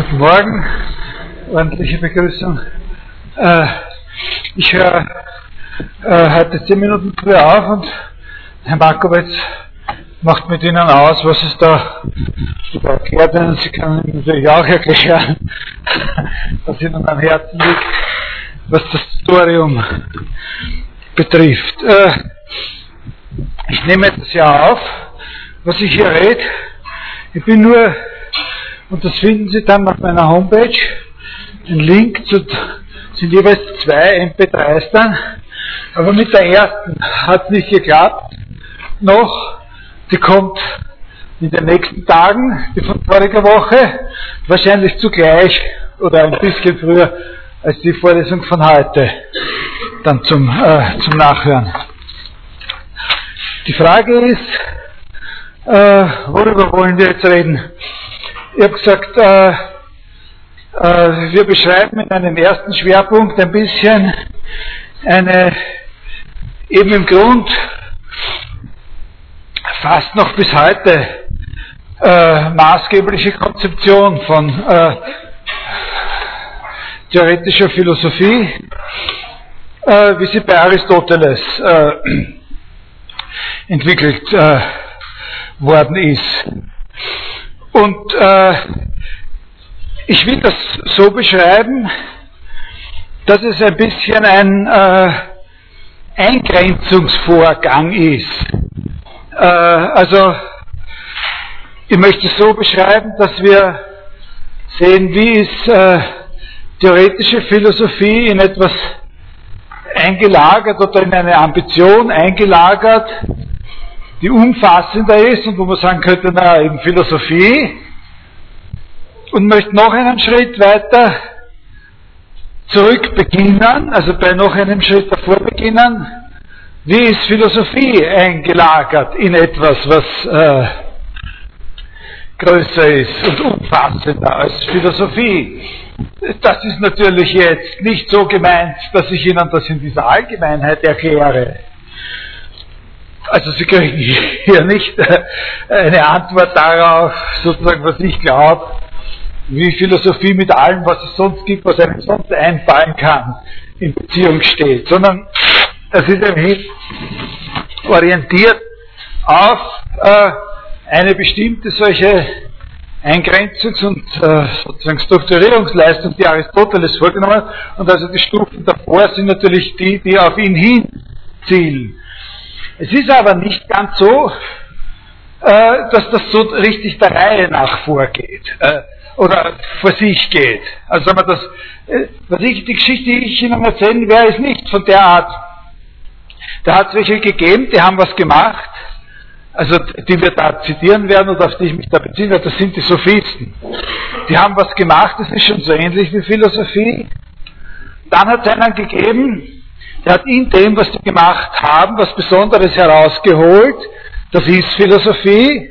Guten Morgen, ordentliche Begrüßung. Äh, ich höre äh, heute zehn Minuten früher auf und Herr Markowitz macht mit Ihnen aus, was es da erklärt und Sie können natürlich auch erklären, was Ihnen am Herzen liegt, was das Tutorium betrifft. Äh, ich nehme das ja auf, was ich hier rede. Ich bin nur und das finden Sie dann auf meiner Homepage. Ein Link zu, sind jeweils zwei MP3s dann. Aber mit der ersten hat es nicht geklappt. Noch, die kommt in den nächsten Tagen, die von voriger Woche, wahrscheinlich zugleich oder ein bisschen früher als die Vorlesung von heute, dann zum, äh, zum Nachhören. Die Frage ist, äh, worüber wollen wir jetzt reden? Ich habe gesagt, äh, äh, wir beschreiben in einem ersten Schwerpunkt ein bisschen eine eben im Grund fast noch bis heute äh, maßgebliche Konzeption von äh, theoretischer Philosophie, äh, wie sie bei Aristoteles äh, entwickelt worden ist. Und äh, ich will das so beschreiben, dass es ein bisschen ein äh, Eingrenzungsvorgang ist. Äh, also ich möchte es so beschreiben, dass wir sehen, wie ist äh, theoretische Philosophie in etwas eingelagert oder in eine Ambition eingelagert, die umfassender ist und wo man sagen könnte, na, eben Philosophie. Und möchte noch einen Schritt weiter zurück beginnen, also bei noch einem Schritt davor beginnen. Wie ist Philosophie eingelagert in etwas, was äh, größer ist und umfassender als Philosophie? Das ist natürlich jetzt nicht so gemeint, dass ich Ihnen das in dieser Allgemeinheit erkläre. Also Sie kriegen hier nicht äh, eine Antwort darauf, sozusagen, was ich glaube, wie Philosophie mit allem, was es sonst gibt, was einem sonst einfallen kann, in Beziehung steht, sondern es ist ein orientiert auf äh, eine bestimmte solche Eingrenzungs- und äh, sozusagen Strukturierungsleistung, die Aristoteles vorgenommen hat. Und also die Stufen davor sind natürlich die, die auf ihn hin zielen. Es ist aber nicht ganz so, äh, dass das so richtig der Reihe nach vorgeht äh, oder vor sich geht. Also sagen wir das, äh, was ich, die Geschichte, die ich Ihnen erzählen werde, ist nicht von der Art. Da hat es welche gegeben, die haben was gemacht, also die wir da zitieren werden oder auf die ich mich da beziehen werde, das sind die Sophisten. Die haben was gemacht, das ist schon so ähnlich wie Philosophie. Dann hat es einen gegeben, der hat in dem, was die gemacht haben, was Besonderes herausgeholt. Das ist Philosophie.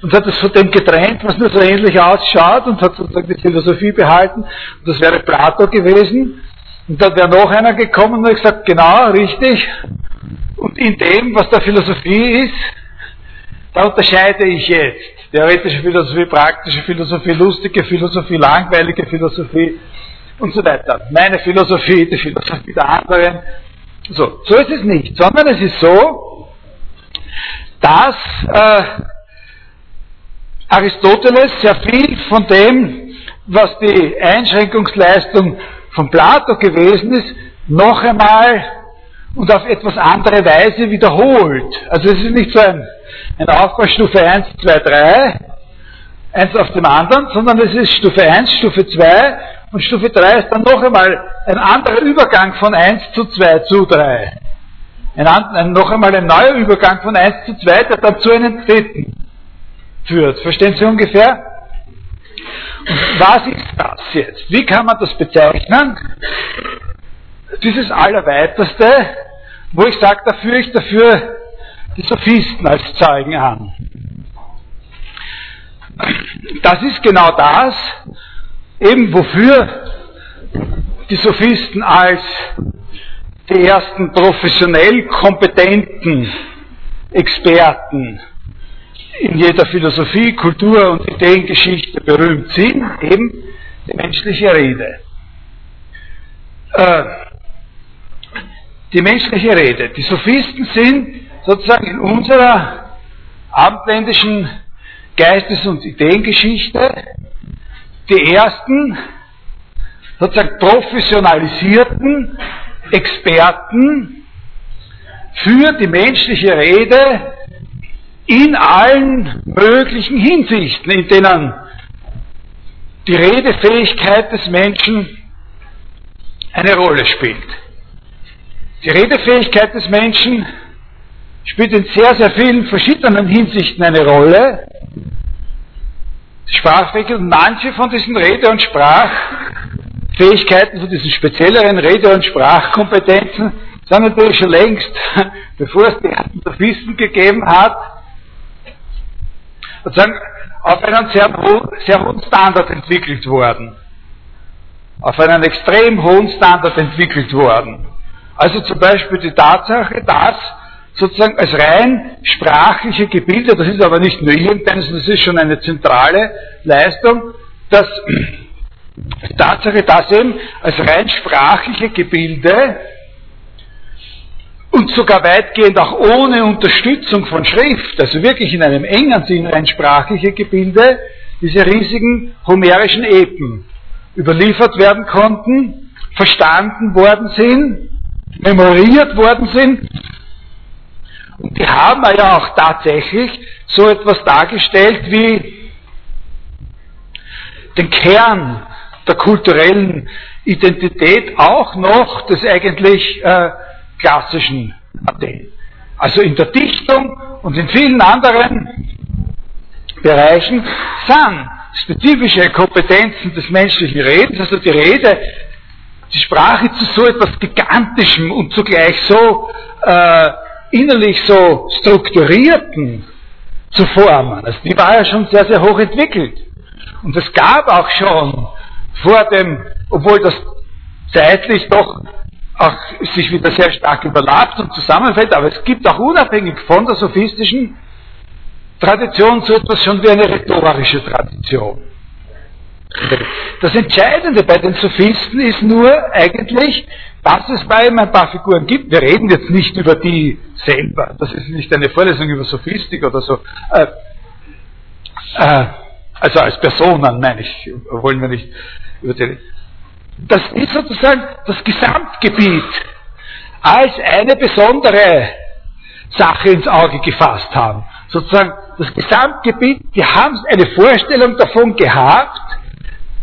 Und hat es von dem getrennt, was nur so ähnlich ausschaut und hat sozusagen die Philosophie behalten. Und das wäre Plato gewesen. Und dann wäre noch einer gekommen und gesagt, genau, richtig. Und in dem, was der Philosophie ist, da unterscheide ich jetzt. Theoretische Philosophie, praktische Philosophie, lustige Philosophie, langweilige Philosophie und so weiter. Meine Philosophie, die Philosophie der anderen. So, so ist es nicht, sondern es ist so, dass äh, Aristoteles sehr viel von dem, was die Einschränkungsleistung von Plato gewesen ist, noch einmal und auf etwas andere Weise wiederholt. Also es ist nicht so ein, ein Aufbaustufe 1, 2, 3, eins auf dem anderen, sondern es ist Stufe 1, Stufe 2 und Stufe 3 ist dann noch einmal ein anderer Übergang von 1 zu 2 zu 3. Ein, ein, noch einmal ein neuer Übergang von 1 zu 2, der dann zu einem dritten führt. Verstehen Sie ungefähr? Und was ist das jetzt? Wie kann man das bezeichnen? Dieses Allerweiteste, wo ich sage, da führe ich dafür die Sophisten als Zeugen an. Das ist genau das, eben wofür die Sophisten als die ersten professionell kompetenten Experten in jeder Philosophie, Kultur und Ideengeschichte berühmt sind, eben die menschliche Rede. Äh, die menschliche Rede. Die Sophisten sind sozusagen in unserer abendländischen Geistes- und Ideengeschichte die ersten sozusagen professionalisierten Experten für die menschliche Rede in allen möglichen Hinsichten, in denen die Redefähigkeit des Menschen eine Rolle spielt. Die Redefähigkeit des Menschen spielt in sehr, sehr vielen verschiedenen Hinsichten eine Rolle. Sprachfähig und manche von diesen Rede- und Sprachfähigkeiten, von diesen spezielleren Rede- und Sprachkompetenzen, sind natürlich schon längst, bevor es die ersten Sophisten gegeben hat, sozusagen auf einen sehr, sehr hohen Standard entwickelt worden. Auf einen extrem hohen Standard entwickelt worden. Also zum Beispiel die Tatsache, dass sozusagen als rein sprachliche Gebilde, das ist aber nicht nur irgendeines, das ist schon eine zentrale Leistung, dass die Tatsache, dass eben als rein sprachliche Gebilde und sogar weitgehend auch ohne Unterstützung von Schrift, also wirklich in einem engen Sinn rein sprachliche Gebilde, diese riesigen homerischen Epen überliefert werden konnten, verstanden worden sind, memoriert worden sind. Und die haben ja auch tatsächlich so etwas dargestellt wie den Kern der kulturellen Identität auch noch des eigentlich äh, klassischen Athen. Also in der Dichtung und in vielen anderen Bereichen sind spezifische Kompetenzen des menschlichen Redens, also die Rede, die Sprache zu so etwas Gigantischem und zugleich so äh, innerlich so strukturierten zu formen. Also die war ja schon sehr, sehr hoch entwickelt. Und es gab auch schon vor dem, obwohl das zeitlich doch auch sich wieder sehr stark überlappt und zusammenfällt, aber es gibt auch unabhängig von der sophistischen Tradition so etwas schon wie eine rhetorische Tradition. Das Entscheidende bei den Sophisten ist nur eigentlich, dass es bei ihm ein paar Figuren gibt. Wir reden jetzt nicht über die selber. Das ist nicht eine Vorlesung über Sophistik oder so. Äh, äh, also als Personen, meine ich, wollen wir nicht über die. Das ist sozusagen das Gesamtgebiet als eine besondere Sache ins Auge gefasst haben. Sozusagen das Gesamtgebiet, die haben eine Vorstellung davon gehabt,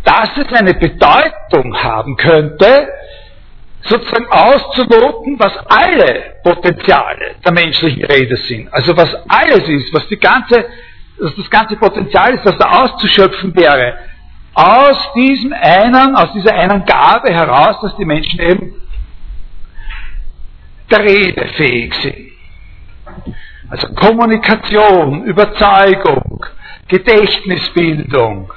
dass es eine Bedeutung haben könnte, sozusagen auszuloten, was alle Potenziale der menschlichen Rede sind. Also was alles ist, was die ganze, was das ganze Potenzial ist, was da auszuschöpfen wäre. Aus diesem einen, aus dieser einen Gabe heraus, dass die Menschen eben der Rede fähig sind. Also Kommunikation, Überzeugung, Gedächtnisbildung,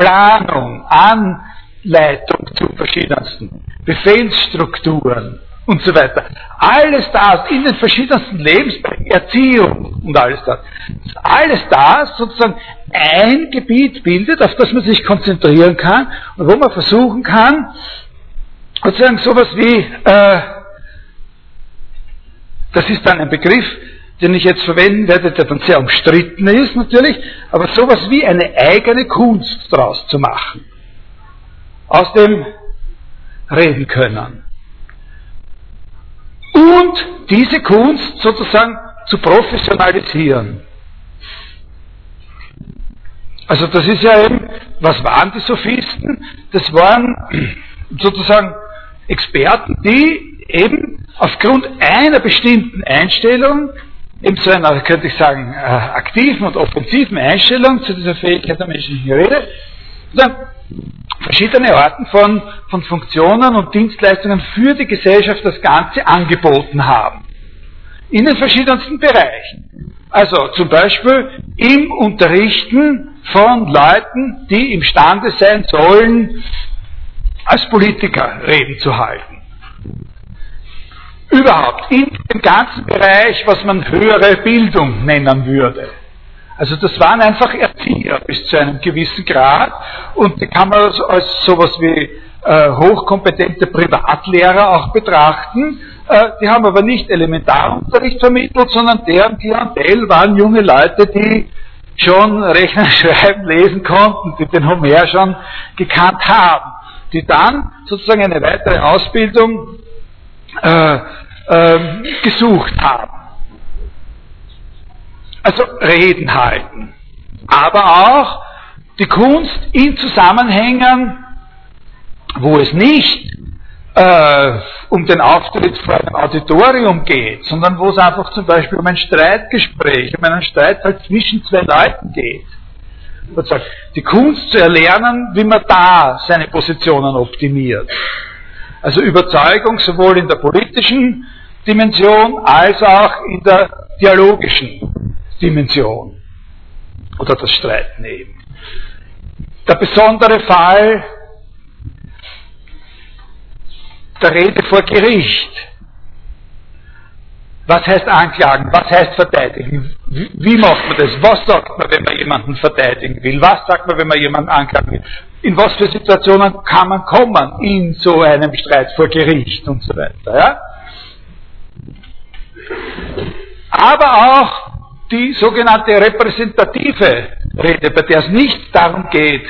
Planung, Anleitung zu verschiedensten, Befehlsstrukturen und so weiter. Alles das in den verschiedensten Lebensbereichen, Erziehung und alles das. Alles das sozusagen ein Gebiet bildet, auf das man sich konzentrieren kann und wo man versuchen kann, sozusagen sowas wie, äh, das ist dann ein Begriff, den ich jetzt verwenden werde, der dann sehr umstritten ist natürlich, aber sowas wie eine eigene Kunst daraus zu machen. Aus dem Reden können. Und diese Kunst sozusagen zu professionalisieren. Also das ist ja eben, was waren die Sophisten? Das waren sozusagen Experten, die eben aufgrund einer bestimmten Einstellung in so einer, könnte ich sagen, äh, aktiven und offensiven Einstellung zu dieser Fähigkeit der menschlichen Rede, dann verschiedene Arten von, von Funktionen und Dienstleistungen für die Gesellschaft das Ganze angeboten haben. In den verschiedensten Bereichen. Also zum Beispiel im Unterrichten von Leuten, die imstande sein sollen, als Politiker Reden zu halten überhaupt in dem ganzen Bereich, was man höhere Bildung nennen würde. Also das waren einfach Erzieher bis zu einem gewissen Grad und die kann man als, sowas wie äh, hochkompetente Privatlehrer auch betrachten. Äh, die haben aber nicht Elementarunterricht vermittelt, sondern deren Klientel waren junge Leute, die schon rechnen, schreiben, lesen konnten, die den Homer schon gekannt haben, die dann sozusagen eine weitere Ausbildung äh, äh, gesucht haben. Also Reden halten. Aber auch die Kunst in Zusammenhängen, wo es nicht äh, um den Auftritt vor einem Auditorium geht, sondern wo es einfach zum Beispiel um ein Streitgespräch, um einen Streit halt zwischen zwei Leuten geht. Die Kunst zu erlernen, wie man da seine Positionen optimiert. Also Überzeugung sowohl in der politischen Dimension als auch in der dialogischen Dimension. Oder das Streiten eben. Der besondere Fall der Rede vor Gericht. Was heißt anklagen? Was heißt verteidigen? Wie macht man das? Was sagt man, wenn man jemanden verteidigen will? Was sagt man, wenn man jemanden anklagen will? In was für Situationen kann man kommen in so einem Streit vor Gericht und so weiter? Ja? Aber auch die sogenannte repräsentative Rede, bei der es nicht darum geht,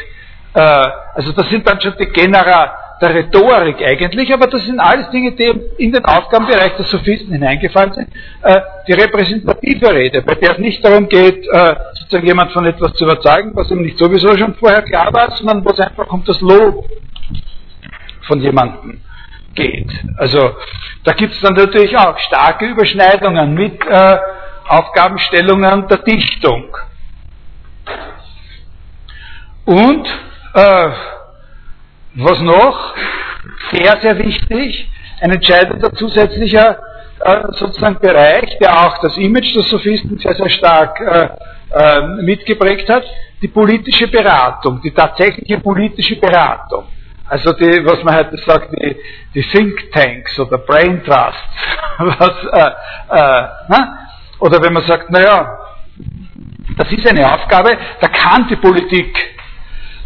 äh, also das sind dann schon die Genera der Rhetorik eigentlich, aber das sind alles Dinge, die in den Aufgabenbereich der Sophisten hineingefallen sind. Äh, die repräsentative Rede, bei der es nicht darum geht, äh, sozusagen jemand von etwas zu überzeugen, was ihm nicht sowieso schon vorher klar war, sondern wo es einfach um das Lob von jemandem geht. Also da gibt es dann natürlich auch starke Überschneidungen mit äh, Aufgabenstellungen der Dichtung. Und äh, was noch? Sehr, sehr wichtig, ein entscheidender zusätzlicher äh, sozusagen Bereich, der auch das Image der Sophisten sehr, sehr stark äh, äh, mitgeprägt hat, die politische Beratung, die tatsächliche politische Beratung. Also die, was man heute sagt, die, die Think Tanks oder Brain Trusts. Was, äh, äh, ne? Oder wenn man sagt, naja, das ist eine Aufgabe, da kann die Politik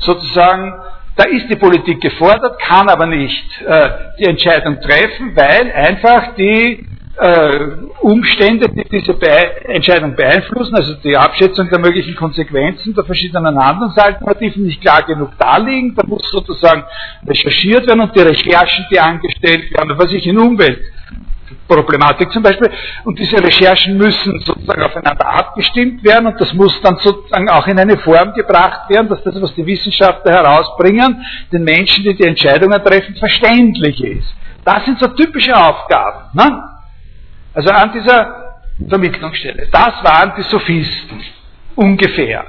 sozusagen da ist die Politik gefordert, kann aber nicht äh, die Entscheidung treffen, weil einfach die äh, Umstände, die diese Be Entscheidung beeinflussen, also die Abschätzung der möglichen Konsequenzen der verschiedenen Handlungsalternativen nicht klar genug darliegen. Da muss sozusagen recherchiert werden und die Recherchen, die angestellt werden, was ich in Umwelt Problematik zum Beispiel. Und diese Recherchen müssen sozusagen aufeinander abgestimmt werden und das muss dann sozusagen auch in eine Form gebracht werden, dass das, was die Wissenschaftler herausbringen, den Menschen, die die Entscheidungen treffen, verständlich ist. Das sind so typische Aufgaben. Ne? Also an dieser Vermittlungsstelle. Das waren die Sophisten. Ungefähr.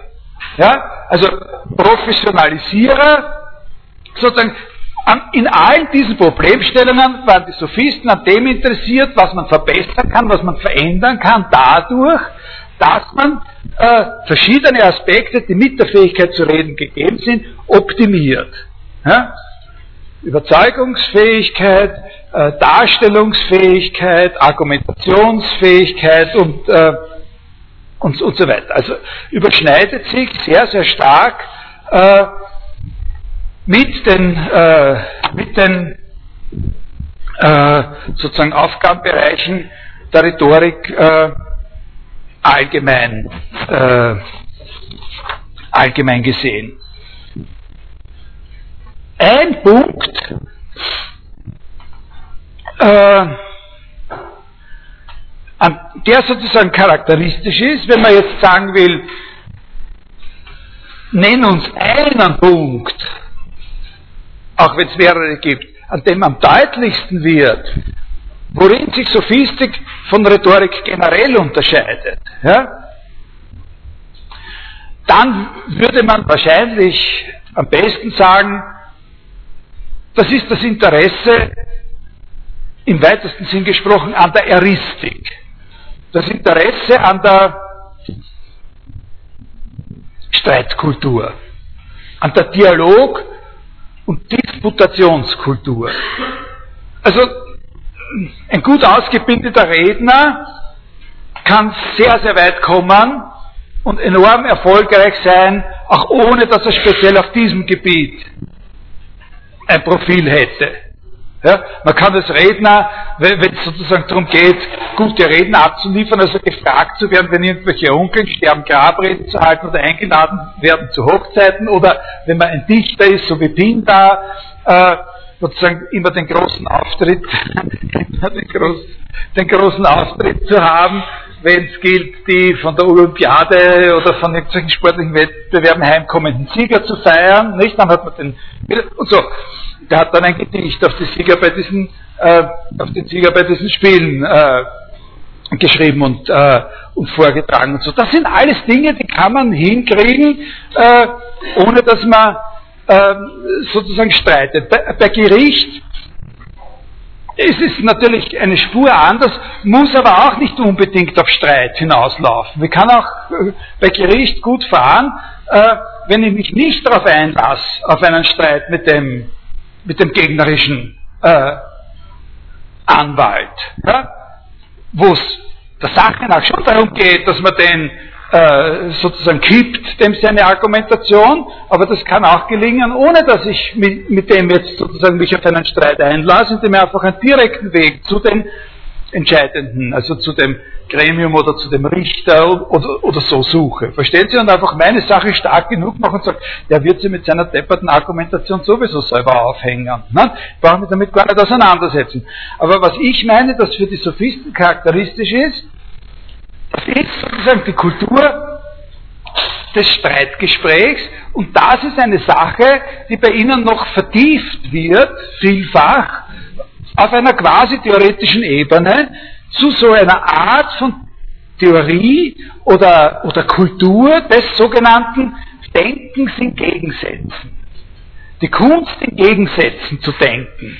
Ja? Also Professionalisierer, sozusagen in allen diesen Problemstellungen waren die Sophisten an dem interessiert, was man verbessern kann, was man verändern kann, dadurch, dass man äh, verschiedene Aspekte, die mit der Fähigkeit zu reden gegeben sind, optimiert. Ja? Überzeugungsfähigkeit, äh, Darstellungsfähigkeit, Argumentationsfähigkeit und, äh, und, und so weiter. Also überschneidet sich sehr, sehr stark äh, mit den, äh, mit den äh, sozusagen Aufgabenbereichen der Rhetorik äh, allgemein, äh, allgemein gesehen. Ein Punkt, äh, der sozusagen charakteristisch ist, wenn man jetzt sagen will, nenn uns einen Punkt, auch wenn es mehrere gibt, an dem am deutlichsten wird, worin sich Sophistik von Rhetorik generell unterscheidet, ja, dann würde man wahrscheinlich am besten sagen, das ist das Interesse im weitesten Sinn gesprochen an der Eristik. Das Interesse an der Streitkultur, an der Dialog und Disputationskultur. Also ein gut ausgebildeter Redner kann sehr, sehr weit kommen und enorm erfolgreich sein, auch ohne dass er speziell auf diesem Gebiet ein Profil hätte. Ja, man kann als Redner, wenn es sozusagen darum geht, gute Redner abzuliefern, also gefragt zu werden, wenn irgendwelche Onkel sterben, Grabreden zu halten oder eingeladen werden zu Hochzeiten oder wenn man ein Dichter ist, so wie Pindar, äh, sozusagen immer den großen Auftritt, den, groß, den großen Auftritt zu haben, wenn es gilt, die von der Olympiade oder von irgendwelchen sportlichen Wettbewerben heimkommenden Sieger zu feiern, nicht? Dann hat man den, und so. Der hat dann ein Gedicht auf die Sieger bei diesen, äh, auf den Sieger bei diesen Spielen, äh, geschrieben und, äh, und vorgetragen und so. Das sind alles Dinge, die kann man hinkriegen, äh, ohne dass man äh, sozusagen streitet. Bei, bei Gericht es ist natürlich eine Spur anders, muss aber auch nicht unbedingt auf Streit hinauslaufen. Wir kann auch äh, bei Gericht gut fahren, äh, wenn ich mich nicht darauf einlasse, auf einen Streit mit dem, mit dem gegnerischen äh, Anwalt, ja, wo es der Sache nach schon darum geht, dass man den äh, sozusagen kippt dem seine Argumentation, aber das kann auch gelingen, ohne dass ich mit, mit dem jetzt sozusagen mich auf einen Streit einlasse, indem ich einfach einen direkten Weg zu den Entscheidenden, also zu dem Gremium oder zu dem Richter oder, oder so suche. Verstehen Sie? Und einfach meine Sache stark genug machen und sagen, der wird sie mit seiner depperten Argumentation sowieso selber aufhängen. Ne? Ich brauche mich damit gar nicht auseinandersetzen. Aber was ich meine, dass für die Sophisten charakteristisch ist, das ist sozusagen die Kultur des Streitgesprächs und das ist eine Sache, die bei Ihnen noch vertieft wird, vielfach, auf einer quasi theoretischen Ebene zu so einer Art von Theorie oder, oder Kultur des sogenannten Denkens in Gegensätzen. Die Kunst in Gegensätzen zu denken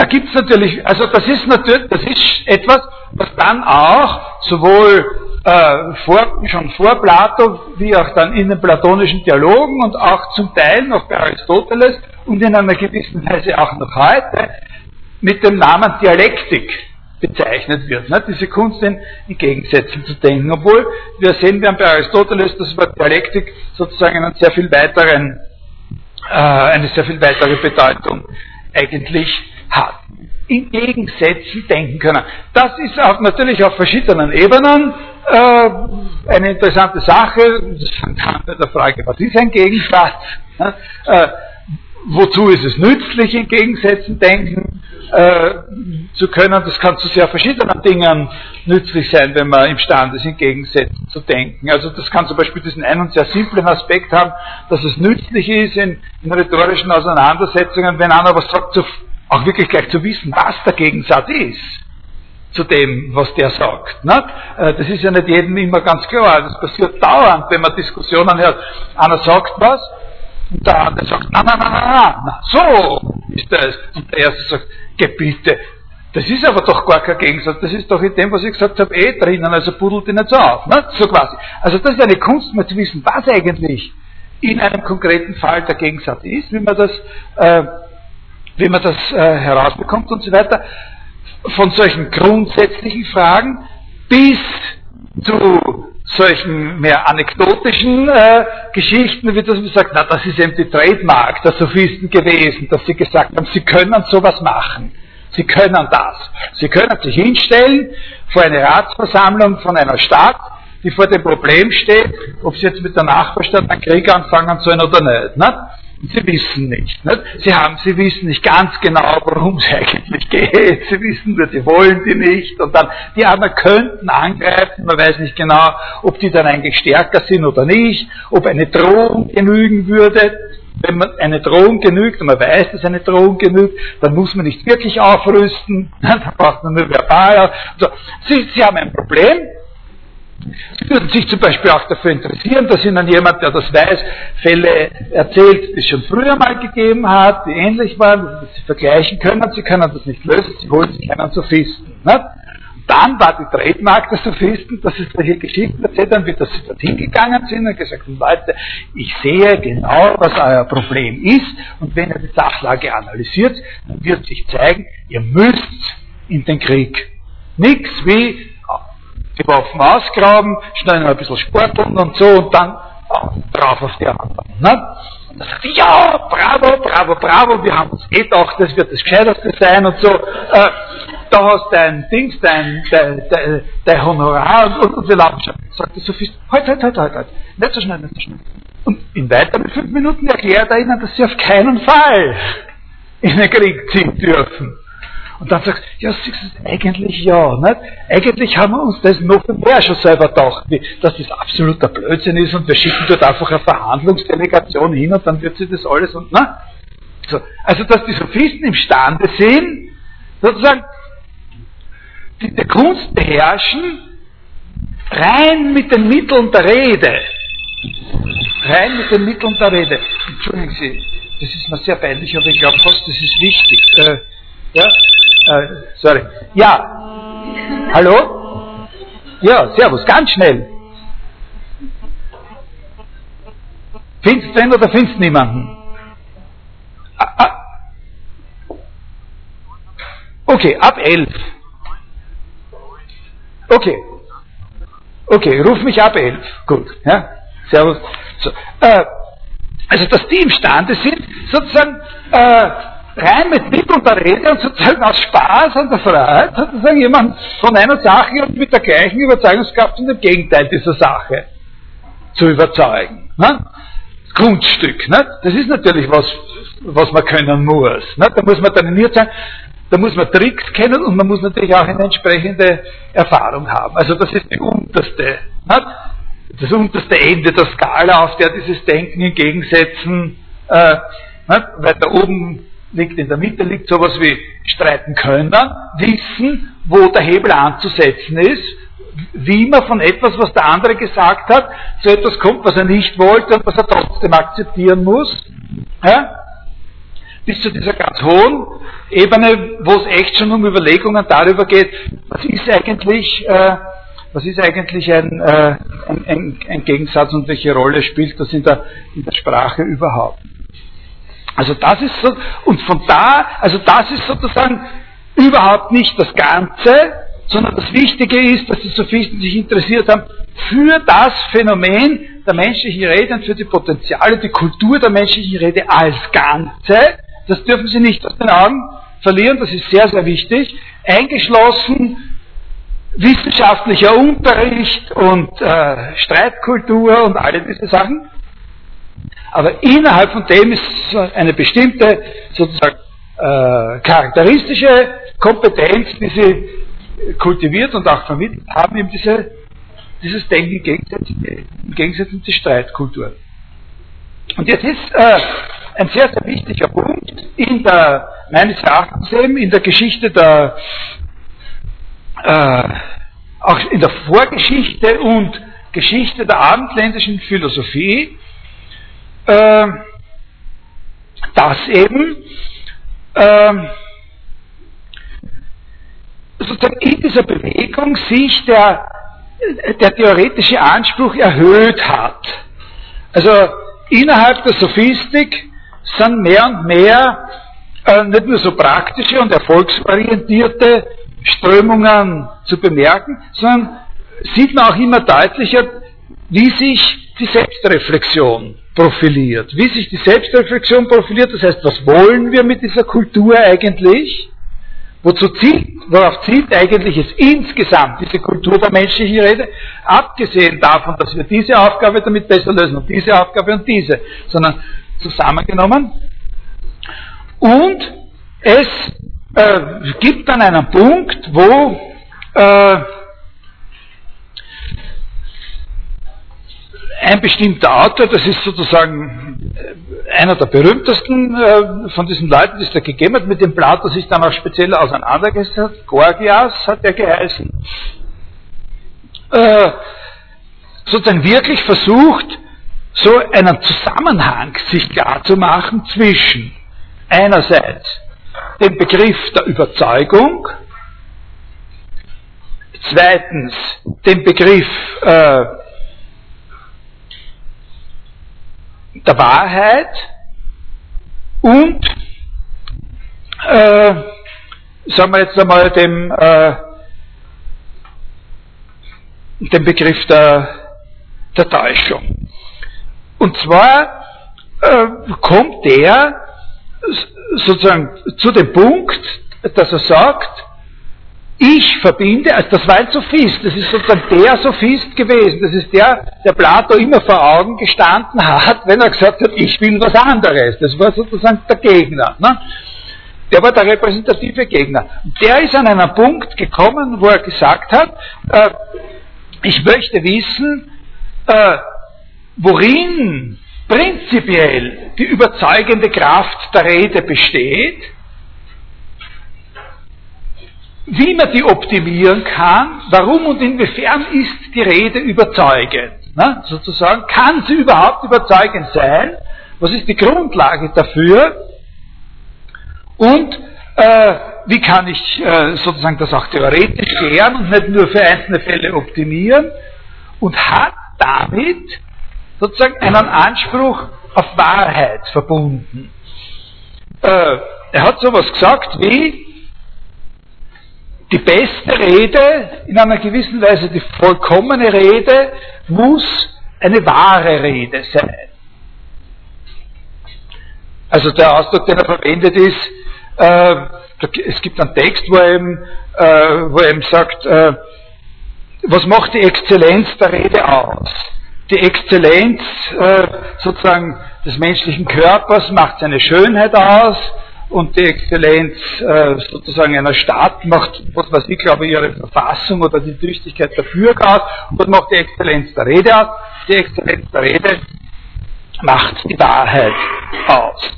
da gibt es natürlich, also das ist natürlich, das ist etwas, was dann auch sowohl äh, vor, schon vor Plato wie auch dann in den platonischen Dialogen und auch zum Teil noch bei Aristoteles und in einer gewissen Weise auch noch heute mit dem Namen Dialektik bezeichnet wird. Ne? Diese Kunst in, in, Gegensätzen zu denken. Obwohl wir sehen werden bei Aristoteles, dass Wort Dialektik sozusagen einen sehr viel weiteren, äh, eine sehr viel weitere Bedeutung eigentlich hat. In Gegensätzen denken können. Das ist auch natürlich auf verschiedenen Ebenen äh, eine interessante Sache. Das fängt an mit der Frage, was ist ein Gegensatz? Äh, wozu ist es nützlich, in Gegensätzen denken äh, zu können? Das kann zu sehr verschiedenen Dingen nützlich sein, wenn man imstande ist, in Gegensätzen zu denken. Also das kann zum Beispiel diesen einen sehr simplen Aspekt haben, dass es nützlich ist in, in rhetorischen Auseinandersetzungen, wenn einer was sagt, zu auch wirklich gleich zu wissen, was der Gegensatz ist zu dem, was der sagt. Äh, das ist ja nicht jedem immer ganz klar. Das passiert dauernd, wenn man Diskussionen hört. Einer sagt was und der andere sagt, na, na, na, na, na, so ist das. Und der erste sagt, Gebiete. Das ist aber doch gar kein Gegensatz. Das ist doch in dem, was ich gesagt habe, eh drinnen, also pudelt ihn so auf. Ne? So quasi. Also das ist eine Kunst, mal zu wissen, was eigentlich in einem konkreten Fall der Gegensatz ist, wie man das äh, wie man das äh, herausbekommt und so weiter, von solchen grundsätzlichen Fragen bis zu solchen mehr anekdotischen äh, Geschichten, wie das man sagt, na, das ist eben die Trademark der Sophisten gewesen, dass sie gesagt haben, sie können sowas machen. Sie können das. Sie können sich hinstellen vor eine Ratsversammlung von einer Stadt, die vor dem Problem steht, ob sie jetzt mit der Nachbarstadt einen Krieg anfangen sollen oder nicht. Ne? Sie wissen nicht, nicht. Sie haben, Sie wissen nicht ganz genau, worum es eigentlich geht. Sie wissen nur, die wollen die nicht. Und dann, die anderen könnten angreifen. Man weiß nicht genau, ob die dann eigentlich stärker sind oder nicht. Ob eine Drohung genügen würde. Wenn man eine Drohung genügt und man weiß, dass eine Drohung genügt, dann muss man nicht wirklich aufrüsten. Dann braucht man nur verbal. So. Sie, Sie haben ein Problem Sie würden sich zum Beispiel auch dafür interessieren, dass Ihnen jemand, der das weiß, Fälle erzählt, die es schon früher mal gegeben hat, die ähnlich waren, dass Sie vergleichen können. Sie können das nicht lösen, Sie holen sich einen Sophisten. Nicht? Dann war die Trademark der Sophisten, dass sie solche Geschichten erzählt haben, wie dass sie dorthin gegangen sind und gesagt haben, Leute, ich sehe genau, was euer Problem ist und wenn ihr die Sachlage analysiert, dann wird sich zeigen, ihr müsst in den Krieg. Nichts wie die Waffen ausgraben, schnell noch ein bisschen sporteln und so und dann drauf auf die anderen. Ne? Und dann sagt ja, bravo, bravo, bravo, wir haben uns eh gedacht, das wird das Gescheiterste sein und so. Äh, da hast dein Dings, dein, dein, dein, dein Honorar und, und, und wir laufen schon. Sagt der Sophist, halt, halt, halt, halt, halt, nicht so schnell, nicht so schnell. Und in weiteren fünf Minuten erklärt er ihnen, dass sie auf keinen Fall in den Krieg ziehen dürfen. Und dann sagst du, ja, siehst du, eigentlich ja, nicht? Eigentlich haben wir uns das noch mehr schon selber gedacht, dass das absoluter Blödsinn ist und wir schicken dort einfach eine Verhandlungsdelegation hin und dann wird sie das alles und, na? So, also, dass die Sophisten imstande sind, sozusagen, die, die Kunst beherrschen, rein mit den Mitteln der Rede, rein mit den Mitteln der Rede. Entschuldigen Sie, das ist mir sehr peinlich, aber ich glaube fast, das ist wichtig. Äh, ja, äh, sorry. Ja. Hallo? Ja, servus, ganz schnell. Findest du einen oder findest du niemanden? Ah, ah. Okay, ab elf. Okay. Okay, ruf mich ab elf. Gut. Ja? Servus. So, äh, also, dass die imstande sind, sozusagen äh, rein mit Mitteln der Rede und sozusagen aus Spaß und der Freiheit sozusagen jemand von einer Sache und mit der gleichen Überzeugungskraft und dem Gegenteil dieser Sache zu überzeugen. Ne? Kunststück. Ne? Das ist natürlich was, was man können muss. Ne? Da muss man trainiert sein, da muss man Tricks kennen und man muss natürlich auch eine entsprechende Erfahrung haben. Also das ist die unterste, ne? das unterste Ende der Skala, auf der dieses Denken in Gegensätzen, äh, ne? weiter oben liegt in der Mitte, liegt sowas wie streiten können, wissen, wo der Hebel anzusetzen ist, wie man von etwas, was der andere gesagt hat, zu etwas kommt, was er nicht wollte und was er trotzdem akzeptieren muss. Ja? Bis zu dieser ganz hohen Ebene, wo es echt schon um Überlegungen darüber geht, was ist eigentlich, äh, was ist eigentlich ein, äh, ein, ein, ein, Gegensatz und welche Rolle spielt das in der, in der Sprache überhaupt. Also das ist so, und von da, also das ist sozusagen überhaupt nicht das Ganze, sondern das Wichtige ist, dass die Sophisten sich interessiert haben für das Phänomen der menschlichen Rede und für die Potenziale, die Kultur der menschlichen Rede als Ganze. Das dürfen Sie nicht aus den Augen verlieren, das ist sehr, sehr wichtig. Eingeschlossen wissenschaftlicher Unterricht und äh, Streitkultur und alle diese Sachen. Aber innerhalb von dem ist eine bestimmte sozusagen äh, charakteristische Kompetenz, die sie kultiviert und auch vermittelt haben, eben diese, dieses Denken im Gegensatz, im Gegensatz zur Streitkultur. Und jetzt ist äh, ein sehr, sehr wichtiger Punkt in der, meines Erachtens eben, in der Geschichte der, äh, auch in der Vorgeschichte und Geschichte der abendländischen Philosophie, äh, dass eben äh, sozusagen in dieser Bewegung sich der, der theoretische Anspruch erhöht hat. Also innerhalb der Sophistik sind mehr und mehr äh, nicht nur so praktische und erfolgsorientierte Strömungen zu bemerken, sondern sieht man auch immer deutlicher, wie sich die Selbstreflexion profiliert. Wie sich die Selbstreflexion profiliert, das heißt, was wollen wir mit dieser Kultur eigentlich? Wozu zielt, worauf zielt eigentlich es insgesamt, diese Kultur der menschlichen Rede? Abgesehen davon, dass wir diese Aufgabe damit besser lösen und diese Aufgabe und diese, sondern zusammengenommen. Und es äh, gibt dann einen Punkt, wo äh, ein bestimmter Autor, das ist sozusagen äh, einer der berühmtesten äh, von diesen Leuten, die es da gegeben hat, mit dem Plato sich dann auch speziell auseinandergesetzt. Hat, Gorgias hat er geheißen, äh, sozusagen wirklich versucht, so einen Zusammenhang sich klar zu machen zwischen einerseits dem Begriff der Überzeugung, zweitens dem Begriff äh, der Wahrheit und, äh, sagen wir jetzt einmal, dem, äh, den Begriff der, der Täuschung. Und zwar äh, kommt der sozusagen zu dem Punkt, dass er sagt, ich verbinde, also das war ein Sophist, das ist sozusagen der Sophist gewesen, das ist der, der Plato immer vor Augen gestanden hat, wenn er gesagt hat, ich will was anderes. Das war sozusagen der Gegner. Ne? Der war der repräsentative Gegner. Der ist an einen Punkt gekommen, wo er gesagt hat, äh, ich möchte wissen, äh, worin prinzipiell die überzeugende Kraft der Rede besteht wie man die optimieren kann, warum und inwiefern ist die Rede überzeugend. Ne? Sozusagen, kann sie überhaupt überzeugend sein? Was ist die Grundlage dafür? Und äh, wie kann ich äh, sozusagen das auch theoretisch klären und nicht nur für einzelne Fälle optimieren? Und hat damit sozusagen einen Anspruch auf Wahrheit verbunden. Äh, er hat sowas gesagt wie, die beste Rede, in einer gewissen Weise die vollkommene Rede, muss eine wahre Rede sein. Also der Ausdruck, den er verwendet ist, äh, es gibt einen Text, wo er eben, äh, wo er eben sagt, äh, was macht die Exzellenz der Rede aus? Die Exzellenz äh, sozusagen des menschlichen Körpers macht seine Schönheit aus, und die Exzellenz äh, sozusagen einer Stadt macht, was weiß ich, glaube ich, ihre Verfassung oder die Tüchtigkeit der Bürger aus und was macht die Exzellenz der Rede aus? Die Exzellenz der Rede macht die Wahrheit aus.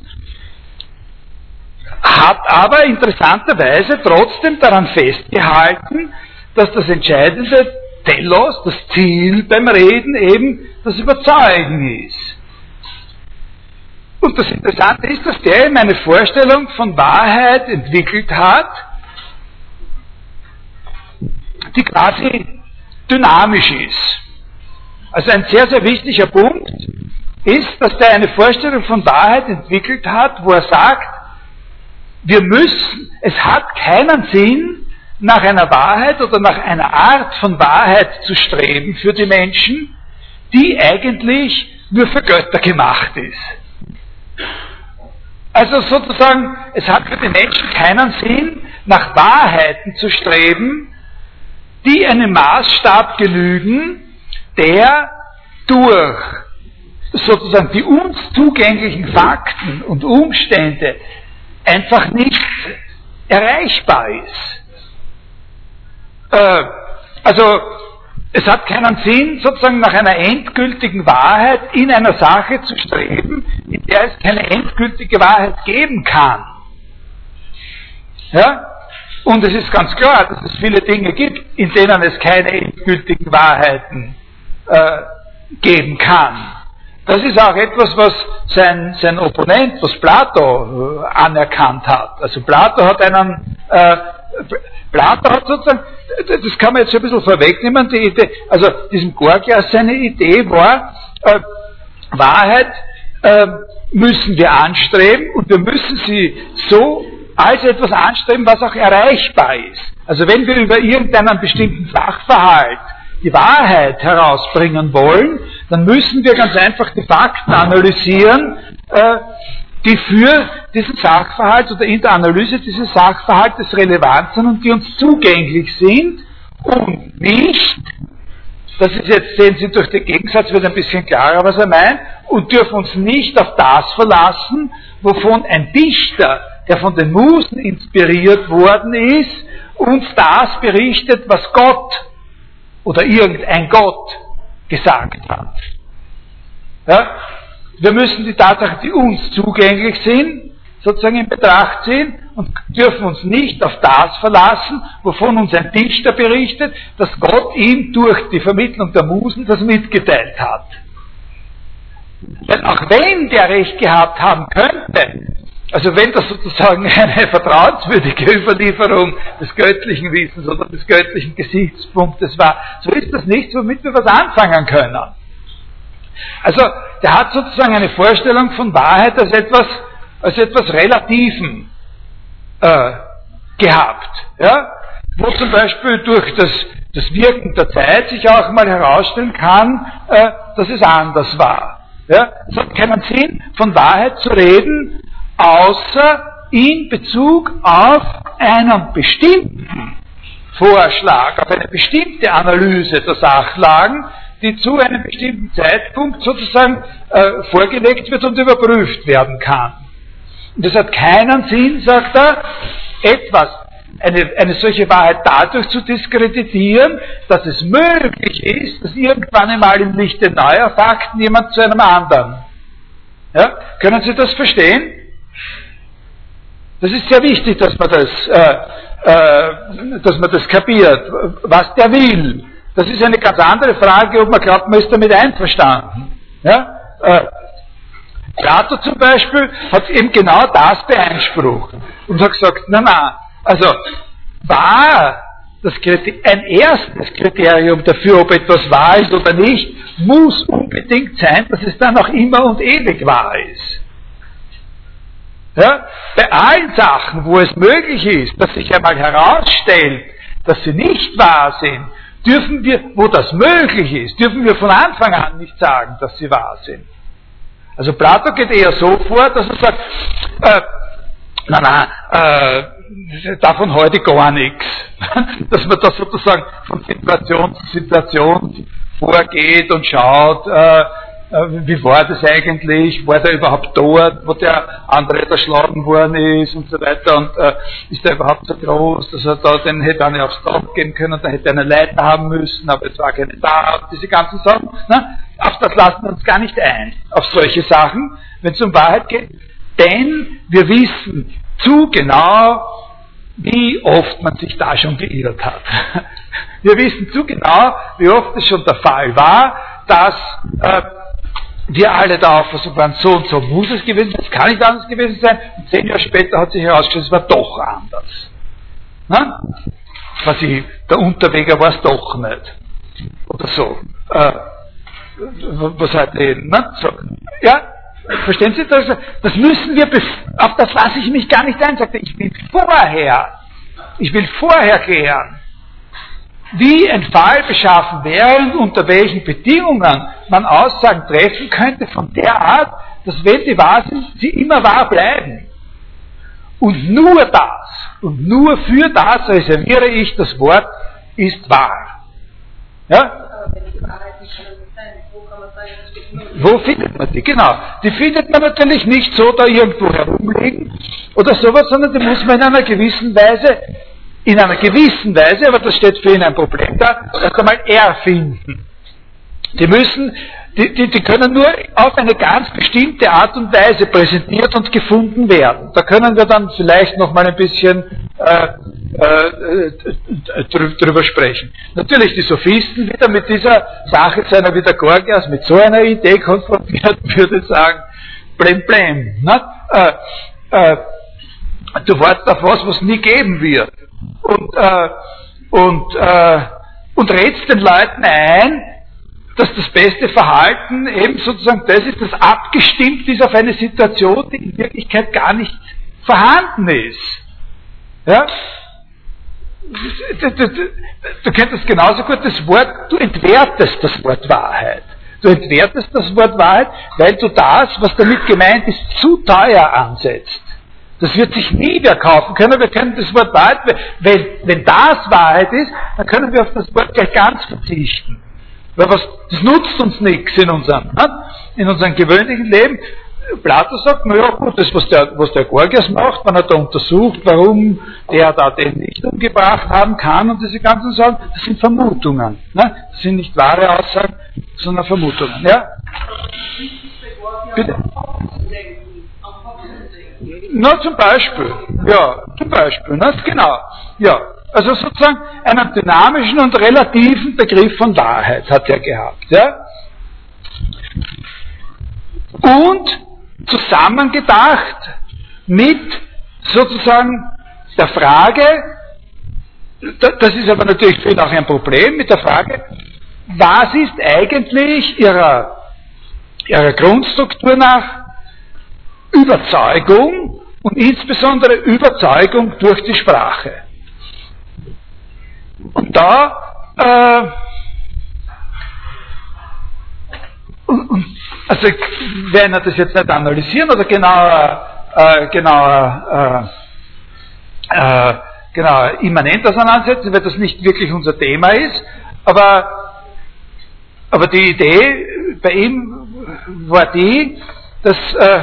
Hat aber interessanterweise trotzdem daran festgehalten, dass das entscheidende Telos, das Ziel beim Reden eben das Überzeugen ist. Und das Interessante ist, dass der eben eine Vorstellung von Wahrheit entwickelt hat, die quasi dynamisch ist. Also ein sehr, sehr wichtiger Punkt ist, dass der eine Vorstellung von Wahrheit entwickelt hat, wo er sagt, wir müssen, es hat keinen Sinn, nach einer Wahrheit oder nach einer Art von Wahrheit zu streben für die Menschen, die eigentlich nur für Götter gemacht ist. Also sozusagen, es hat für die Menschen keinen Sinn, nach Wahrheiten zu streben, die einem Maßstab genügen, der durch sozusagen die uns zugänglichen Fakten und Umstände einfach nicht erreichbar ist. Äh, also es hat keinen Sinn, sozusagen nach einer endgültigen Wahrheit in einer Sache zu streben, in der es keine endgültige Wahrheit geben kann. Ja? Und es ist ganz klar, dass es viele Dinge gibt, in denen es keine endgültigen Wahrheiten äh, geben kann. Das ist auch etwas, was sein, sein Opponent, was Plato äh, anerkannt hat. Also Plato hat einen äh, Plato hat sozusagen, das kann man jetzt ein bisschen vorwegnehmen, die Idee, also diesem Gorgias seine Idee war, äh, Wahrheit äh, müssen wir anstreben und wir müssen sie so als etwas anstreben, was auch erreichbar ist. Also wenn wir über irgendeinen bestimmten Sachverhalt die Wahrheit herausbringen wollen, dann müssen wir ganz einfach die Fakten analysieren, äh, die für diesen Sachverhalt oder in der Analyse dieses Sachverhaltes relevant sind und die uns zugänglich sind und nicht, das ist jetzt, sehen Sie durch den Gegensatz, wird ein bisschen klarer, was er meint, und dürfen uns nicht auf das verlassen, wovon ein Dichter, der von den Musen inspiriert worden ist, uns das berichtet, was Gott oder irgendein Gott gesagt hat. Ja? Wir müssen die Tatsachen, die uns zugänglich sind, sozusagen in Betracht ziehen und dürfen uns nicht auf das verlassen, wovon uns ein Dichter berichtet, dass Gott ihm durch die Vermittlung der Musen das mitgeteilt hat. Denn auch wenn der Recht gehabt haben könnte, also wenn das sozusagen eine vertrauenswürdige Überlieferung des göttlichen Wissens oder des göttlichen Gesichtspunktes war, so ist das nichts, womit wir was anfangen können. Also der hat sozusagen eine Vorstellung von Wahrheit als etwas, als etwas Relativen äh, gehabt. Ja? Wo zum Beispiel durch das das Wirken der Zeit sich auch mal herausstellen kann, äh, dass es anders war. Ja? Es hat keinen Sinn, von Wahrheit zu reden, außer in Bezug auf einen bestimmten Vorschlag, auf eine bestimmte Analyse der Sachlagen, die zu einem bestimmten Zeitpunkt sozusagen äh, vorgelegt wird und überprüft werden kann. Und das hat keinen Sinn, sagt er, etwas, eine, eine solche Wahrheit dadurch zu diskreditieren, dass es möglich ist, dass irgendwann einmal im Lichte neuer Fakten jemand zu einem anderen. Ja? Können Sie das verstehen? Das ist sehr wichtig, dass man das, äh, äh, dass man das kapiert, was der will. Das ist eine ganz andere Frage, ob man glaubt, man ist damit einverstanden. Ja? Äh, Plato zum Beispiel hat eben genau das beeinsprucht und hat gesagt, na na, also war das ein erstes Kriterium dafür, ob etwas wahr ist oder nicht, muss unbedingt sein, dass es dann auch immer und ewig wahr ist. Ja? Bei allen Sachen, wo es möglich ist, dass sich einmal herausstellt, dass sie nicht wahr sind, dürfen wir, wo das möglich ist, dürfen wir von Anfang an nicht sagen, dass sie wahr sind. Also Plato geht eher so vor, dass er sagt, äh, na na, äh, davon heute gar nichts. dass man das sozusagen von Situation zu Situation vorgeht und schaut, äh, wie war das eigentlich, war der überhaupt dort, wo der andere erschlagen worden ist und so weiter und äh, ist der überhaupt so groß, dass er da, den hätte er aufs Dach gehen können, da hätte er eine Leiter haben müssen, aber es war keine da, diese ganzen Sachen, ne? auf das lassen wir uns gar nicht ein, auf solche Sachen, wenn es um Wahrheit geht, denn wir wissen zu genau, wie oft man sich da schon geirrt hat. Wir wissen zu genau, wie oft es schon der Fall war, dass äh, wir alle da aufpassen waren, so und so muss es gewesen sein, es kann nicht anders gewesen sein. Und zehn Jahre später hat sich herausgestellt, es war doch anders. Na? Quasi, der Unterweger war es doch nicht. Oder so. Äh, was halt eben, ne? So. Ja, verstehen Sie das? Das müssen wir, auf das lasse ich mich gar nicht ein, sagte ich will vorher, ich will vorher klären wie ein Fall beschaffen wäre und unter welchen Bedingungen man Aussagen treffen könnte von der Art, dass wenn die wahr sind, sie immer wahr bleiben. Und nur das, und nur für das reserviere ich das Wort, ist wahr. Ja? Wo findet man die? Genau. Die findet man natürlich nicht so da irgendwo herumliegen oder sowas, sondern die muss man in einer gewissen Weise in einer gewissen Weise, aber das steht für ihn ein Problem da, erst einmal erfinden. Die müssen, die, die, die können nur auf eine ganz bestimmte Art und Weise präsentiert und gefunden werden. Da können wir dann vielleicht noch mal ein bisschen äh, äh, drüber sprechen. Natürlich die Sophisten wieder mit dieser Sache seiner wieder Gorgias, mit so einer Idee konfrontiert, würde sagen, blem blem. Ne? Äh, äh, du wartest auf was, was nie geben wird und, äh, und, äh, und rätst den Leuten ein, dass das beste Verhalten eben sozusagen das ist, das abgestimmt ist auf eine Situation, die in Wirklichkeit gar nicht vorhanden ist. Ja? Du, du, du, du könntest genauso gut das Wort, du entwertest das Wort Wahrheit. Du entwertest das Wort Wahrheit, weil du das, was damit gemeint ist, zu teuer ansetzt. Das wird sich nie mehr kaufen können. Wir können das Wort Wahrheit, wenn, wenn das Wahrheit ist, dann können wir auf das Wort gleich ganz verzichten. Weil was, das nutzt uns nichts in unserem, ne? in unserem gewöhnlichen Leben. Plato sagt, na ja gut, das was der, was der Gorgias macht, wenn er da untersucht, warum er da den nicht umgebracht haben kann und diese ganzen Sachen, das sind Vermutungen. Ne? Das sind nicht wahre Aussagen, sondern Vermutungen. Ja? Bitte. Na, zum Beispiel. Ja, zum Beispiel. Na, genau. Ja. Also sozusagen einen dynamischen und relativen Begriff von Wahrheit hat er gehabt. Ja? Und zusammengedacht mit sozusagen der Frage, das ist aber natürlich auch ein Problem, mit der Frage, was ist eigentlich ihrer, ihrer Grundstruktur nach Überzeugung und insbesondere Überzeugung durch die Sprache. Und da äh, also wir werden das jetzt nicht analysieren oder genauer, äh, genauer, äh, äh, genau immanent auseinandersetzen, weil das nicht wirklich unser Thema ist. Aber, aber die Idee bei ihm war die, dass äh,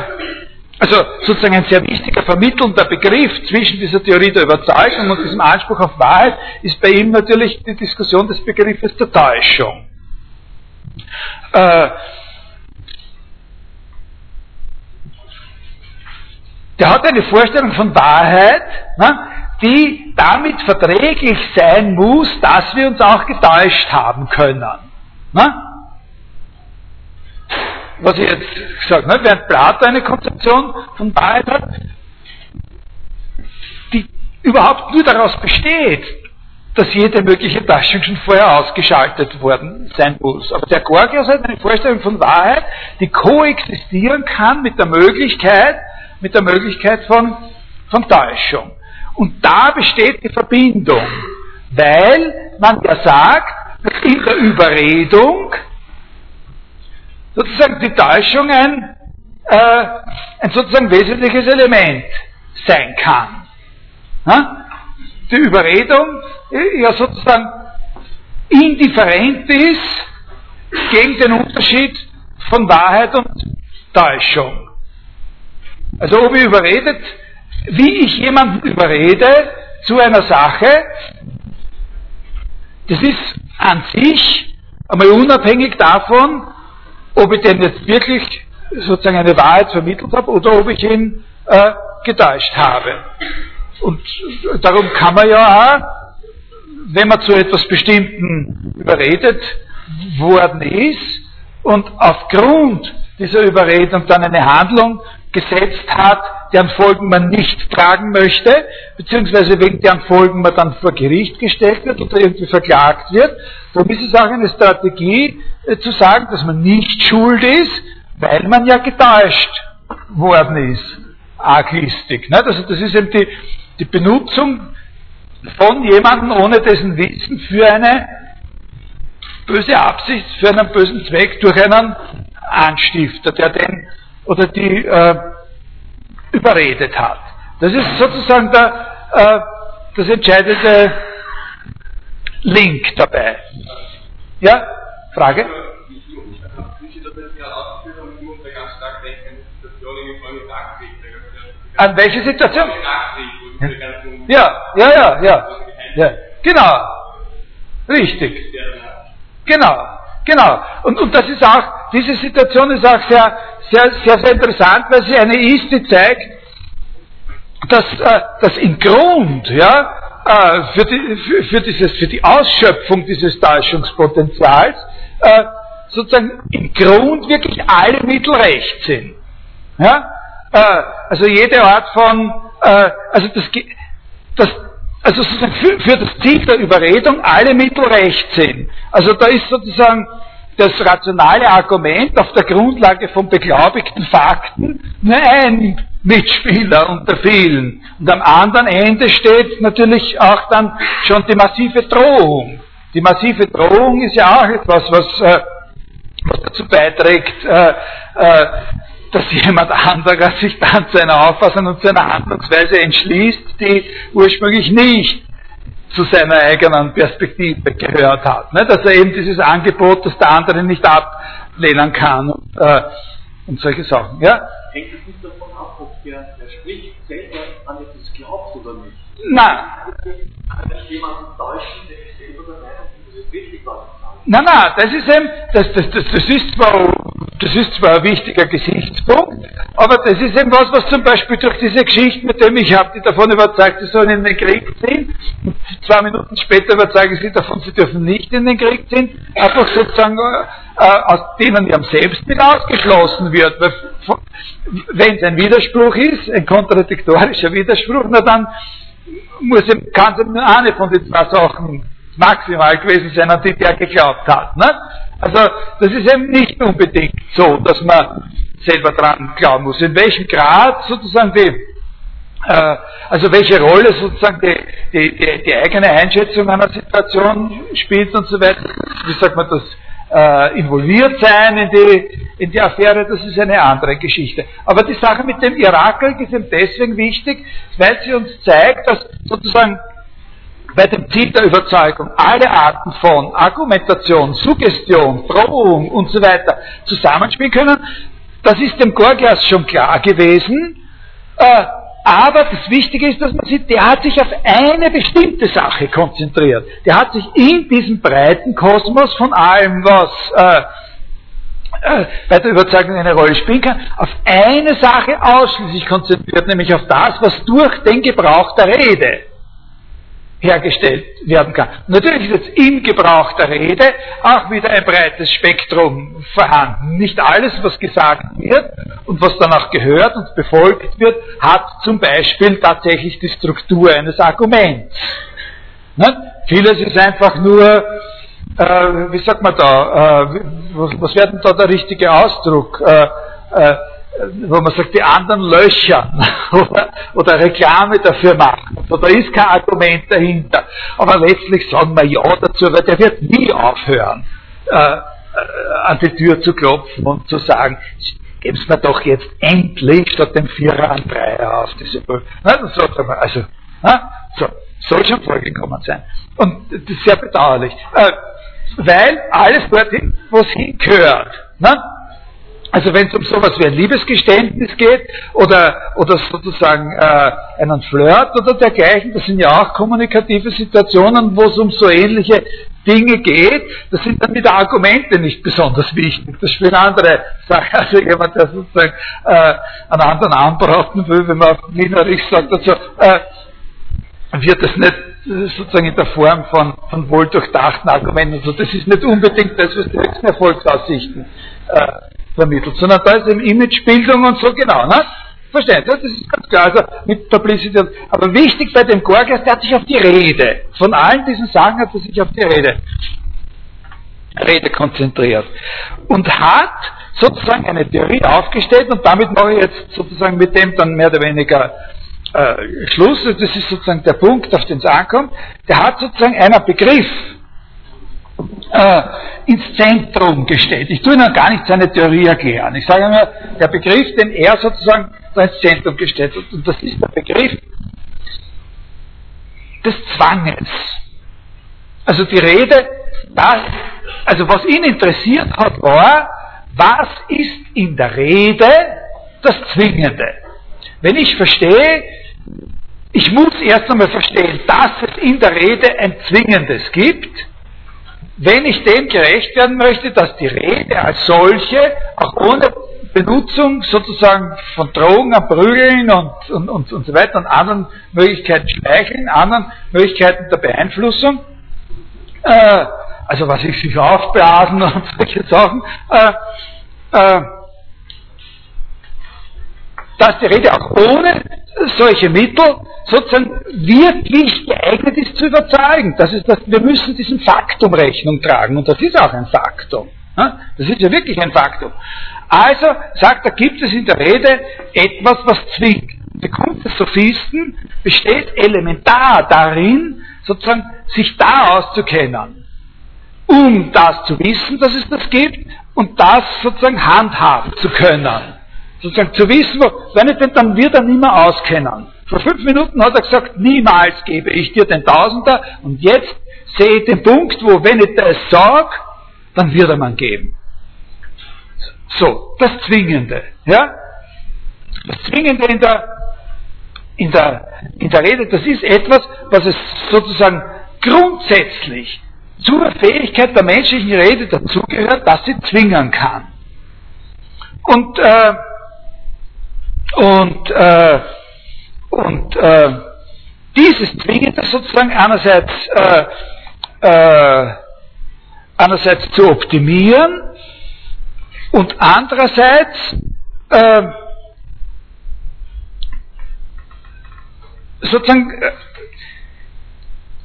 also sozusagen ein sehr wichtiger vermittelnder Begriff zwischen dieser Theorie der Überzeugung und diesem Anspruch auf Wahrheit ist bei ihm natürlich die Diskussion des Begriffes der Täuschung. Äh, der hat eine Vorstellung von Wahrheit, ne, die damit verträglich sein muss, dass wir uns auch getäuscht haben können. Ne? Was ich jetzt gesagt habe, während Plato eine Konzeption von Wahrheit hat, die überhaupt nur daraus besteht, dass jede mögliche Täuschung schon vorher ausgeschaltet worden sein muss. Aber der Gorgias hat eine Vorstellung von Wahrheit, die koexistieren kann mit der Möglichkeit, mit der Möglichkeit von, von Täuschung. Und da besteht die Verbindung, weil man ja sagt, dass in der Überredung sozusagen die Täuschung ein, äh, ein sozusagen wesentliches Element sein kann. Ja? Die Überredung ja sozusagen indifferent ist gegen den Unterschied von Wahrheit und Täuschung. Also ob ihr überredet, wie ich jemanden überrede zu einer Sache, das ist an sich einmal unabhängig davon, ob ich denn jetzt wirklich sozusagen eine Wahrheit vermittelt habe oder ob ich ihn äh, getäuscht habe. Und darum kann man ja auch, wenn man zu etwas Bestimmten überredet worden ist und aufgrund dieser Überredung dann eine Handlung gesetzt hat, deren Folgen man nicht tragen möchte, beziehungsweise wegen deren Folgen man dann vor Gericht gestellt wird oder irgendwie verklagt wird, darum ist es auch eine Strategie äh, zu sagen, dass man nicht schuld ist, weil man ja getäuscht worden ist. Arglistig. Ne? Also das ist eben die, die Benutzung von jemandem ohne dessen Wissen für eine böse Absicht, für einen bösen Zweck durch einen Anstifter, der den oder die äh, überredet hat. Das ist sozusagen der, äh, das entscheidende Link dabei. Ja? Frage? An welche Situation? Ja, ja, ja, ja. ja. Genau. Richtig. Genau. Genau. Und, und das ist auch, diese Situation ist auch sehr, sehr, sehr, sehr interessant, weil sie eine ist, die zeigt, dass, äh, dass im Grund, ja, äh, für, die, für, für, dieses, für die Ausschöpfung dieses Täuschungspotenzials, äh, sozusagen im Grund wirklich alle Mittel recht sind. Ja? Äh, also jede Art von, äh, also das, das also sozusagen für, für das Ziel der Überredung alle Mittel recht sind. Also da ist sozusagen das rationale Argument auf der Grundlage von beglaubigten Fakten nur ein Mitspieler unter vielen. Und am anderen Ende steht natürlich auch dann schon die massive Drohung. Die massive Drohung ist ja auch etwas, was, äh, was dazu beiträgt, äh, äh, dass jemand anderer sich dann zu einer Auffassung und zu einer Handlungsweise entschließt, die ursprünglich nicht zu seiner eigenen Perspektive gehört hat. Ne? Dass er eben dieses Angebot, das der andere nicht ablehnen kann und, äh, und solche Sachen. Ja? Hängt es nicht davon ab, ob der, der spricht, selber an etwas glaubt oder nicht? Nein. Kann jemanden täuschen, der selber der Meinung ist, dass es wirklich was Nein, nein, das ist eben, das, das, das, das, ist zwar, das ist zwar ein wichtiger Gesichtspunkt, aber das ist eben was, was zum Beispiel durch diese Geschichte, mit dem ich habe die davon überzeugt, sie sollen in den Krieg ziehen, und zwei Minuten später überzeuge ich sie davon, sie dürfen nicht in den Krieg ziehen, einfach sozusagen, äh, aus denen ja selbst mit ausgeschlossen wird. Wenn es ein Widerspruch ist, ein kontradiktorischer Widerspruch, na dann muss, kann es nur eine von den zwei Sachen maximal gewesen sein, an die der geglaubt hat. Ne? Also das ist eben nicht unbedingt so, dass man selber dran glauben muss. In welchem Grad sozusagen die, äh, also welche Rolle sozusagen die, die, die, die, eigene Einschätzung einer Situation spielt und so weiter. Wie sagt man das? Äh, involviert sein in die, in die Affäre, das ist eine andere Geschichte. Aber die Sache mit dem Irakkrieg ist eben deswegen wichtig, weil sie uns zeigt, dass sozusagen bei dem Ziel der Überzeugung alle Arten von Argumentation, Suggestion, Drohung und so weiter zusammenspielen können. Das ist dem Gorgias schon klar gewesen. Äh, aber das Wichtige ist, dass man sieht, der hat sich auf eine bestimmte Sache konzentriert. Der hat sich in diesem breiten Kosmos von allem, was äh, äh, bei der Überzeugung eine Rolle spielen kann, auf eine Sache ausschließlich konzentriert, nämlich auf das, was durch den Gebrauch der Rede hergestellt werden kann. Natürlich ist jetzt im Gebrauch der Rede auch wieder ein breites Spektrum vorhanden. Nicht alles, was gesagt wird und was danach gehört und befolgt wird, hat zum Beispiel tatsächlich die Struktur eines Arguments. Ne? Vieles ist einfach nur, äh, wie sagt man da, äh, was, was wäre denn da der richtige Ausdruck? Äh, äh wo man sagt, die anderen löchern oder, Reklame dafür machen. Also da ist kein Argument dahinter. Aber letztlich sagen wir Ja dazu, weil der wird nie aufhören, äh, äh, an die Tür zu klopfen und zu sagen, geben Sie mir doch jetzt endlich statt dem Vierer an Dreier auf diese Prüfung. Also, so, soll schon vorgekommen sein. Und das ist sehr bedauerlich. Äh, weil alles dorthin, wo es hingehört. Ne? Also wenn es um sowas wie ein Liebesgeständnis geht oder, oder sozusagen äh, einen Flirt oder dergleichen, das sind ja auch kommunikative Situationen, wo es um so ähnliche Dinge geht, das sind dann wieder Argumente nicht besonders wichtig. Das spielen andere Sachen. Also jemand, der sozusagen äh, einen anderen anbraten will, wenn man auf Wienerisch sagt, also, äh, wird das nicht sozusagen in der Form von, von wohldurchdachten Argumenten. Also das ist nicht unbedingt das, was die höchsten Erfolgsaussichten äh, vermittelt, sondern da ist eben Imagebildung und so genau. Ne? Verstehen Sie? Das ist ganz klar. Also mit Publicity. Aber wichtig bei dem Gorgias, der hat sich auf die Rede. Von allen diesen Sachen hat er sich auf die Rede, Rede konzentriert. Und hat sozusagen eine Theorie aufgestellt und damit mache ich jetzt sozusagen mit dem dann mehr oder weniger äh, Schluss. Das ist sozusagen der Punkt, auf den es ankommt. Der hat sozusagen einen Begriff äh, ins Zentrum gestellt. Ich tue Ihnen gar nicht seine Theorie erklären. Ich sage nur, der Begriff, den er sozusagen ins Zentrum gestellt hat, und das ist der Begriff des Zwanges. Also die Rede, das, also was ihn interessiert hat, war, was ist in der Rede das Zwingende? Wenn ich verstehe, ich muss erst einmal verstehen, dass es in der Rede ein Zwingendes gibt, wenn ich dem gerecht werden möchte, dass die Rede als solche auch ohne Benutzung sozusagen von Drogen, an Prügeln und, und, und, und so weiter und anderen Möglichkeiten schmeicheln, anderen Möglichkeiten der Beeinflussung, äh, also was ich sich aufblasen und solche Sachen, äh, äh, dass die Rede auch ohne solche Mittel sozusagen wirklich geeignet ist zu überzeugen. Das ist das, wir müssen diesem Faktum Rechnung tragen und das ist auch ein Faktum. Das ist ja wirklich ein Faktum. Also sagt er, gibt es in der Rede etwas, was zwingt. Die Kunst des Sophisten besteht elementar darin, sozusagen sich da auszukennen, um das zu wissen, dass es das gibt und das sozusagen handhaben zu können sozusagen zu wissen, wenn ich den, dann wird nicht mehr auskennen. Vor fünf Minuten hat er gesagt, niemals gebe ich dir den Tausender und jetzt sehe ich den Punkt, wo wenn ich das sage, dann wird er man geben. So, das Zwingende, ja? Das Zwingende in der, in der, in der Rede, das ist etwas, was es sozusagen grundsätzlich zur Fähigkeit der menschlichen Rede dazugehört, dass sie zwingen kann. Und äh, und, äh, und äh, dieses Zwingende sozusagen einerseits, äh, äh, einerseits zu optimieren und andererseits äh, sozusagen äh,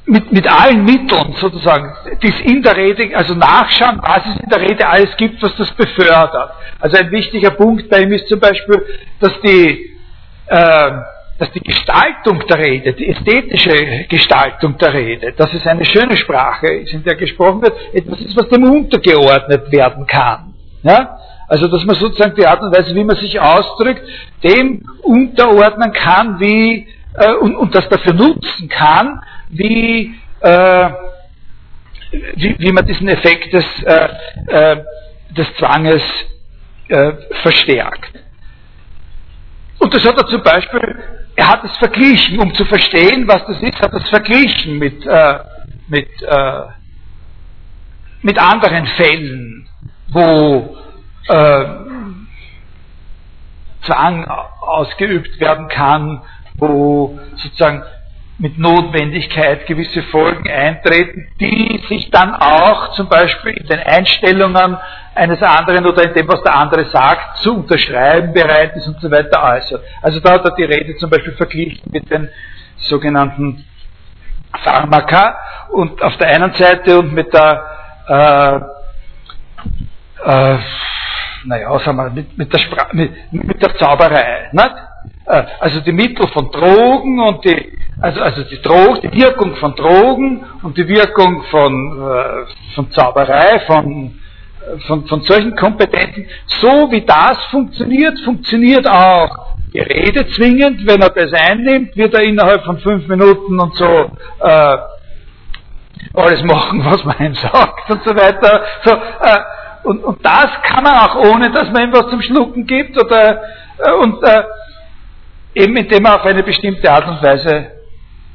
mit, mit allen Mitteln sozusagen, die es in der Rede, also nachschauen, was es in der Rede alles gibt, was das befördert. Also ein wichtiger Punkt bei ihm ist zum Beispiel, dass die, äh, dass die Gestaltung der Rede, die ästhetische Gestaltung der Rede, dass es eine schöne Sprache ist, in der gesprochen wird, etwas ist, was dem untergeordnet werden kann. Ja? Also, dass man sozusagen die Art und Weise, wie man sich ausdrückt, dem unterordnen kann, wie, äh, und, und das dafür nutzen kann, wie, äh, wie, wie man diesen Effekt des, äh, äh des Zwanges äh, verstärkt. Und das hat er zum Beispiel, er hat es verglichen, um zu verstehen, was das ist, hat es verglichen mit, äh, mit, äh, mit anderen Fällen, wo äh, Zwang ausgeübt werden kann, wo sozusagen mit Notwendigkeit gewisse Folgen eintreten, die sich dann auch zum Beispiel in den Einstellungen eines anderen oder in dem, was der andere sagt, zu unterschreiben bereit ist und so weiter äußert. Also da hat er die Rede zum Beispiel verglichen mit den sogenannten Pharmaka und auf der einen Seite und mit der äh, äh, naja, sagen wir, mit, mit, der, Spra mit, mit der Zauberei. Nicht? Äh, also die Mittel von Drogen und die, also, also die, Dro die Wirkung von Drogen und die Wirkung von, äh, von Zauberei, von, von, von solchen Kompetenzen, so wie das funktioniert, funktioniert auch die Rede zwingend. Wenn er das einnimmt, wird er innerhalb von fünf Minuten und so äh, alles machen, was man ihm sagt und so weiter. So, äh, und, und das kann man auch ohne, dass man ihm was zum Schlucken gibt oder äh, und äh, eben indem man auf eine bestimmte Art und Weise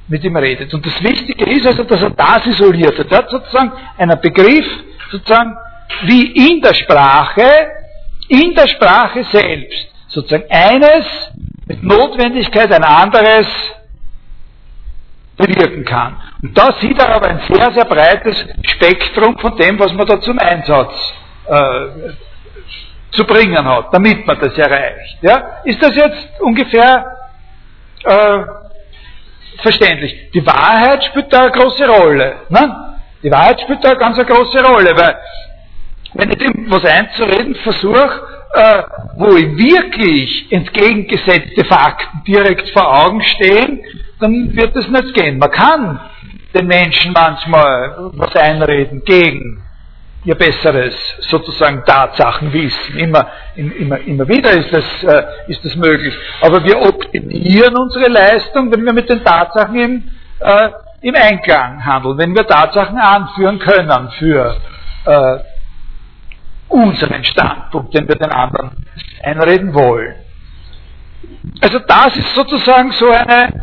mit ihm redet. Und das Wichtige ist also, dass er das isoliert hat. Er hat sozusagen einen Begriff, sozusagen wie in der Sprache, in der Sprache selbst, sozusagen eines mit Notwendigkeit ein anderes bewirken kann. Und da sieht er aber ein sehr, sehr breites Spektrum von dem, was man da zum Einsatz äh, zu bringen hat, damit man das erreicht. Ja? Ist das jetzt ungefähr äh, verständlich? Die Wahrheit spielt da eine große Rolle. Ne? Die Wahrheit spielt da eine ganz große Rolle, weil wenn ich dem was einzureden versuche, äh, wo wirklich entgegengesetzte Fakten direkt vor Augen stehen, dann wird es nicht gehen. Man kann den Menschen manchmal was einreden gegen ihr besseres sozusagen Tatsachenwissen. Immer, immer, immer wieder ist das, äh, ist das möglich. Aber wir optimieren unsere Leistung, wenn wir mit den Tatsachen im, äh, im Einklang handeln, wenn wir Tatsachen anführen können für äh, unseren Standpunkt, den wir den anderen einreden wollen. Also das ist sozusagen so eine,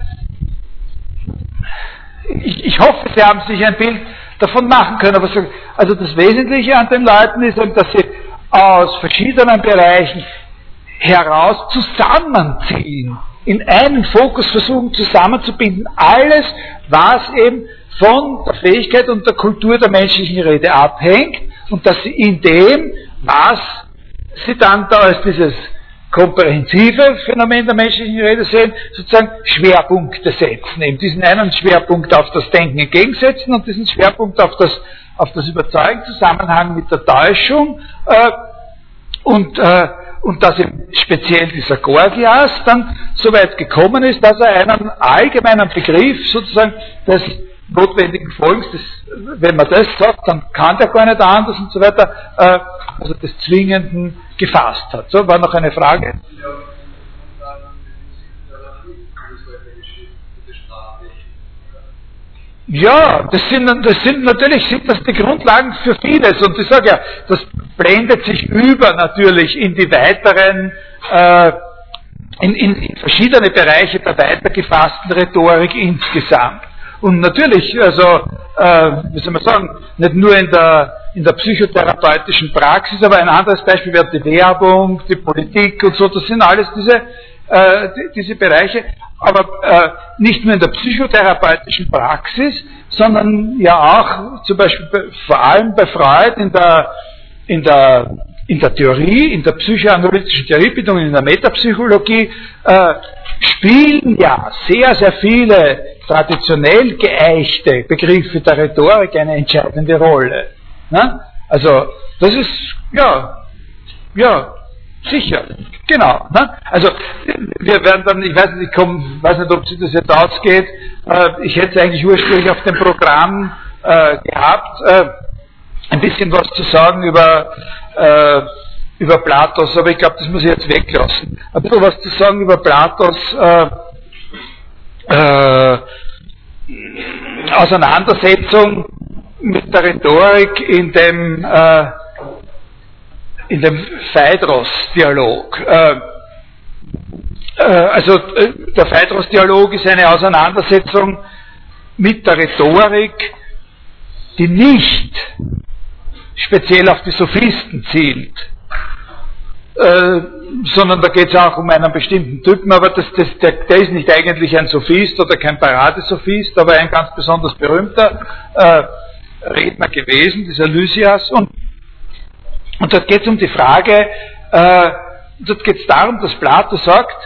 ich, ich hoffe, Sie haben sich ein Bild davon machen können. Aber so, also das Wesentliche an den Leuten ist eben, dass sie aus verschiedenen Bereichen heraus zusammenziehen, in einen Fokus versuchen zusammenzubinden, alles, was eben von der Fähigkeit und der Kultur der menschlichen Rede abhängt und dass sie in dem, was sie dann da als dieses komprehensive Phänomen der menschlichen Rede sehen, sozusagen Schwerpunkte setzen. Eben diesen einen Schwerpunkt auf das Denken entgegensetzen und diesen Schwerpunkt auf das, auf das Überzeugen, Zusammenhang mit der Täuschung äh, und, äh, und dass eben speziell dieser Gorgias dann so weit gekommen ist, dass er einen allgemeinen Begriff sozusagen des notwendigen Folgens, des, wenn man das sagt, dann kann der gar nicht anders und so weiter, äh, also des Zwingenden gefasst hat. So, war noch eine Frage? Ja, das sind, das sind natürlich sind das die Grundlagen für vieles und ich sage ja, das blendet sich über natürlich in die weiteren, äh, in, in, in verschiedene Bereiche der weitergefassten Rhetorik insgesamt. Und natürlich, also, äh, wie soll man sagen, nicht nur in der, in der psychotherapeutischen Praxis, aber ein anderes Beispiel wäre die Werbung, die Politik und so, das sind alles diese, äh, die, diese Bereiche, aber äh, nicht nur in der psychotherapeutischen Praxis, sondern ja auch zum Beispiel bei, vor allem bei Freud in der, in der in der Theorie, in der psychoanalytischen Theoriebildung, in der Metapsychologie äh, spielen ja sehr, sehr viele traditionell geeichte Begriffe der Rhetorik eine entscheidende Rolle. Ne? Also das ist, ja, ja, Sicher, genau. Ne? Also wir werden dann, ich weiß nicht, ich komm, weiß nicht, ob sich das jetzt ausgeht. Äh, ich hätte eigentlich ursprünglich auf dem Programm äh, gehabt, äh, ein bisschen was zu sagen über, äh, über Platos, aber ich glaube, das muss ich jetzt weglassen. Ein bisschen was zu sagen über Platos äh, äh, Auseinandersetzung mit der Rhetorik in dem in dem Phaedros-Dialog. Äh, äh, also äh, der Phaedros-Dialog ist eine Auseinandersetzung mit der Rhetorik, die nicht speziell auf die Sophisten zielt, äh, sondern da geht es auch um einen bestimmten Typen, aber das, das, der, der, ist nicht eigentlich ein Sophist oder kein Paradesophist, aber ein ganz besonders berühmter äh, Redner gewesen, dieser Lysias. Und und dort geht es um die Frage, äh, dort geht es darum, dass Plato sagt,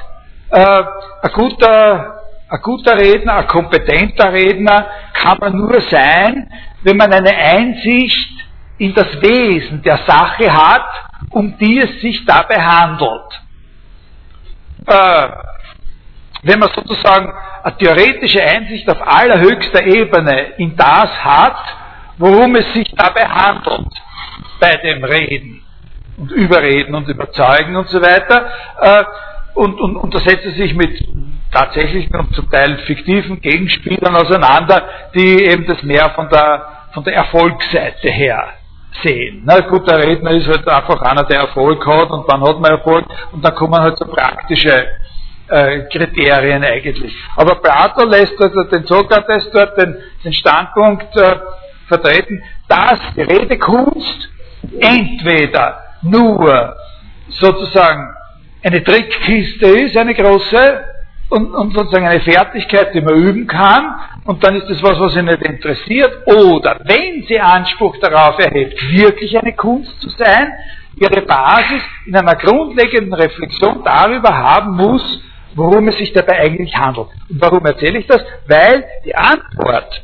äh, ein, guter, ein guter Redner, ein kompetenter Redner kann man nur sein, wenn man eine Einsicht in das Wesen der Sache hat, um die es sich dabei handelt. Äh, wenn man sozusagen eine theoretische Einsicht auf allerhöchster Ebene in das hat, worum es sich dabei handelt, bei dem Reden und Überreden und Überzeugen und so weiter. Äh, und, und, er sich mit tatsächlichen und zum Teil fiktiven Gegenspielern auseinander, die eben das mehr von der, von der Erfolgsseite her sehen. Na, gut, der Redner ist halt einfach einer, der Erfolg hat und dann hat man Erfolg und dann kommen halt so praktische äh, Kriterien eigentlich. Aber Plato lässt also den Sokrates dort den, den Standpunkt äh, vertreten, dass die Redekunst entweder nur sozusagen eine Trickkiste ist, eine große, und, und, sozusagen eine Fertigkeit, die man üben kann, und dann ist das was, was sie nicht interessiert, oder wenn sie Anspruch darauf erhebt, wirklich eine Kunst zu sein, ihre Basis in einer grundlegenden Reflexion darüber haben muss, worum es sich dabei eigentlich handelt. Und warum erzähle ich das? Weil die Antwort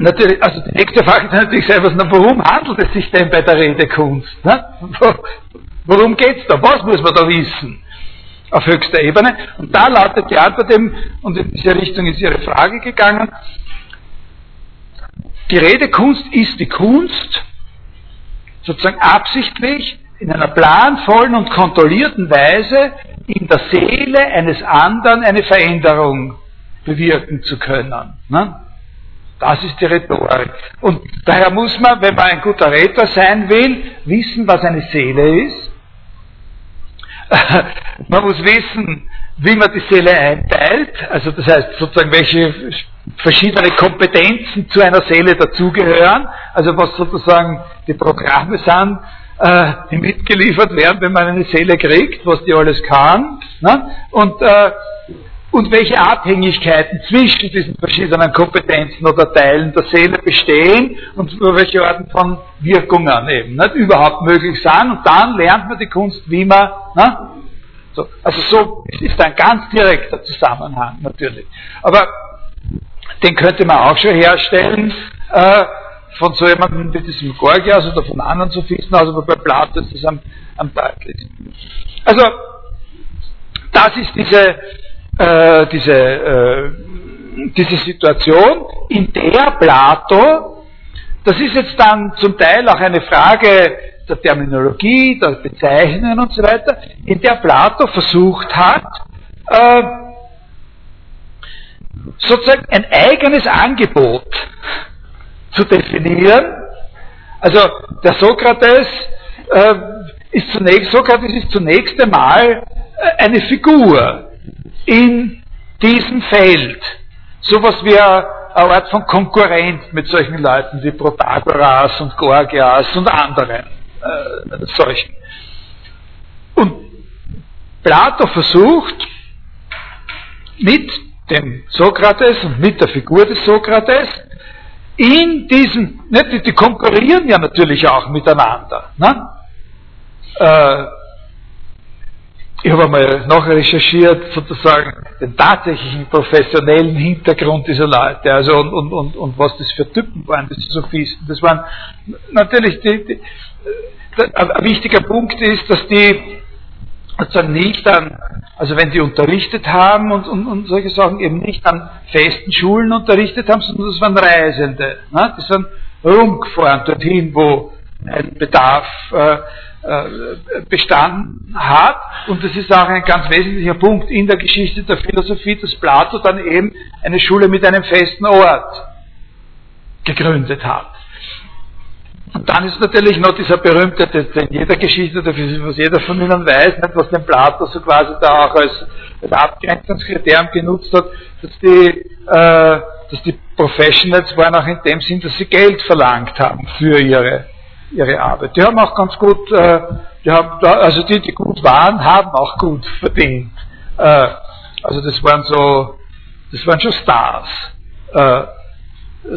Natürlich, also die nächste Frage ist natürlich selber, warum handelt es sich denn bei der Redekunst? Ne? Worum geht es da? Was muss man da wissen? Auf höchster Ebene. Und da lautet die Antwort eben, und in diese Richtung ist Ihre Frage gegangen, die Redekunst ist die Kunst, sozusagen absichtlich, in einer planvollen und kontrollierten Weise in der Seele eines anderen eine Veränderung bewirken zu können. Ne? Das ist die Rhetorik. Und daher muss man, wenn man ein guter Redner sein will, wissen, was eine Seele ist. man muss wissen, wie man die Seele einteilt, also das heißt sozusagen, welche verschiedene Kompetenzen zu einer Seele dazugehören, also was sozusagen die Programme sind, äh, die mitgeliefert werden, wenn man eine Seele kriegt, was die alles kann. Ne? Und äh, und welche Abhängigkeiten zwischen diesen verschiedenen Kompetenzen oder Teilen der Seele bestehen und welche Arten von Wirkungen eben nicht, überhaupt möglich sind. Und dann lernt man die Kunst, wie man, ne, so, also so ist ein ganz direkter Zusammenhang natürlich. Aber den könnte man auch schon herstellen äh, von so jemandem wie diesem Gorgias oder von anderen Sophisten, also bei Plato ist das am, am deutlichsten. Also das ist diese äh, diese, äh, diese Situation, in der Plato, das ist jetzt dann zum Teil auch eine Frage der Terminologie, der Bezeichnungen und so weiter, in der Plato versucht hat, äh, sozusagen ein eigenes Angebot zu definieren. Also der Sokrates äh, ist zunächst, Sokrates ist zunächst einmal äh, eine Figur, in diesem Feld sowas wie eine Art von Konkurrent mit solchen Leuten wie Protagoras und Gorgias und anderen äh, solchen. Und Plato versucht mit dem Sokrates und mit der Figur des Sokrates in diesem, ne, die, die konkurrieren ja natürlich auch miteinander. Ne? Äh, ich habe einmal nachrecherchiert, sozusagen, den tatsächlichen professionellen Hintergrund dieser Leute, also und, und, und, und was das für Typen waren, diese Sophisten. Das waren natürlich die, die, ein wichtiger Punkt ist, dass die sozusagen nicht an, also wenn die unterrichtet haben und, und, und solche Sachen eben nicht an festen Schulen unterrichtet haben, sondern das waren Reisende. Ne? Die sind rumgefahren dorthin, wo ein Bedarf äh, äh, bestanden hat. Und das ist auch ein ganz wesentlicher Punkt in der Geschichte der Philosophie, dass Plato dann eben eine Schule mit einem festen Ort gegründet hat. Und dann ist natürlich noch dieser berühmte, in jeder Geschichte, was jeder von Ihnen weiß, was den Plato so quasi da auch als, als Abgrenzungskriterium genutzt hat, dass die, äh, dass die Professionals waren auch in dem Sinn, dass sie Geld verlangt haben für ihre, ihre Arbeit. Die haben auch ganz gut, äh, die haben, also die, die gut waren, haben auch gut verdient. Äh, also das waren so, das waren schon Stars. Äh,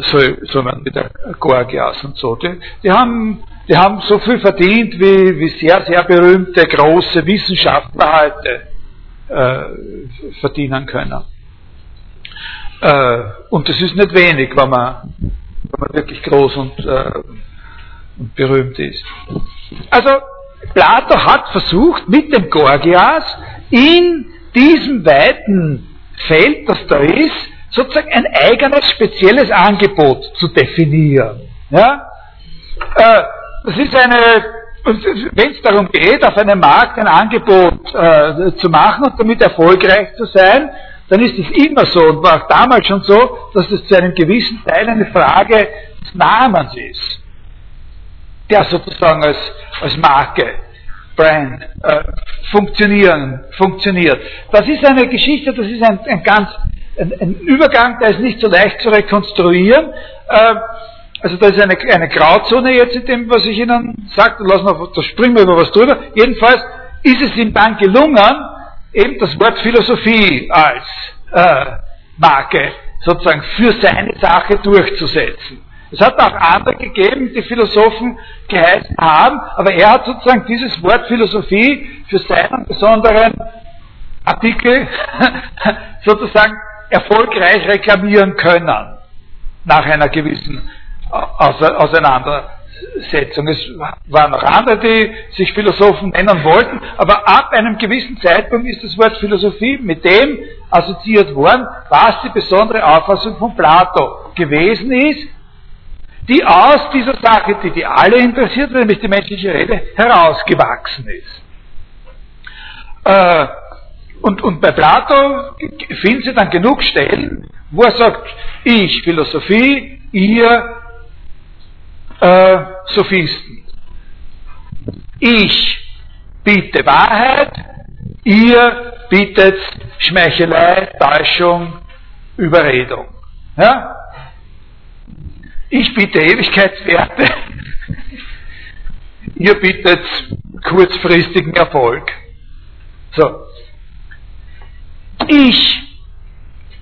so, so mit der Gorgias und so. Die, die, haben, die haben so viel verdient, wie, wie sehr, sehr berühmte, große Wissenschaftler heute äh, verdienen können. Äh, und das ist nicht wenig, wenn man, wenn man wirklich groß und, äh, und berühmt ist. Also, Plato hat versucht, mit dem Gorgias in diesem weiten Feld, das da ist, sozusagen ein eigenes, spezielles Angebot zu definieren. Ja? Äh, das ist eine, wenn es darum geht, auf einem Markt ein Angebot äh, zu machen und damit erfolgreich zu sein, dann ist es immer so und war auch damals schon so, dass es zu einem gewissen Teil eine Frage des Namens ist, der sozusagen als, als Marke, Brand äh, funktionieren, funktioniert. Das ist eine Geschichte, das ist ein, ein ganz ein, ein, Übergang, der ist nicht so leicht zu rekonstruieren. Äh, also da ist eine, eine Grauzone jetzt in dem, was ich Ihnen sagte, lassen wir, da springen wir über was drüber. Jedenfalls ist es ihm dann gelungen, eben das Wort Philosophie als äh, Marke sozusagen für seine Sache durchzusetzen. Es hat auch andere gegeben, die Philosophen geheißen haben, aber er hat sozusagen dieses Wort Philosophie für seinen besonderen Artikel sozusagen erfolgreich reklamieren können nach einer gewissen Auseinandersetzung. Es waren noch andere, die sich Philosophen nennen wollten, aber ab einem gewissen Zeitpunkt ist das Wort Philosophie mit dem assoziiert worden, was die besondere Auffassung von Plato gewesen ist, die aus dieser Sache, die die alle interessiert, nämlich die menschliche Rede, herausgewachsen ist. Äh, und, und bei Plato finden Sie dann genug Stellen, wo er sagt, ich Philosophie, ihr äh, Sophisten. Ich biete Wahrheit, ihr bietet Schmeichelei, Täuschung, Überredung. Ja? Ich biete Ewigkeitswerte, ihr bietet kurzfristigen Erfolg. So, ich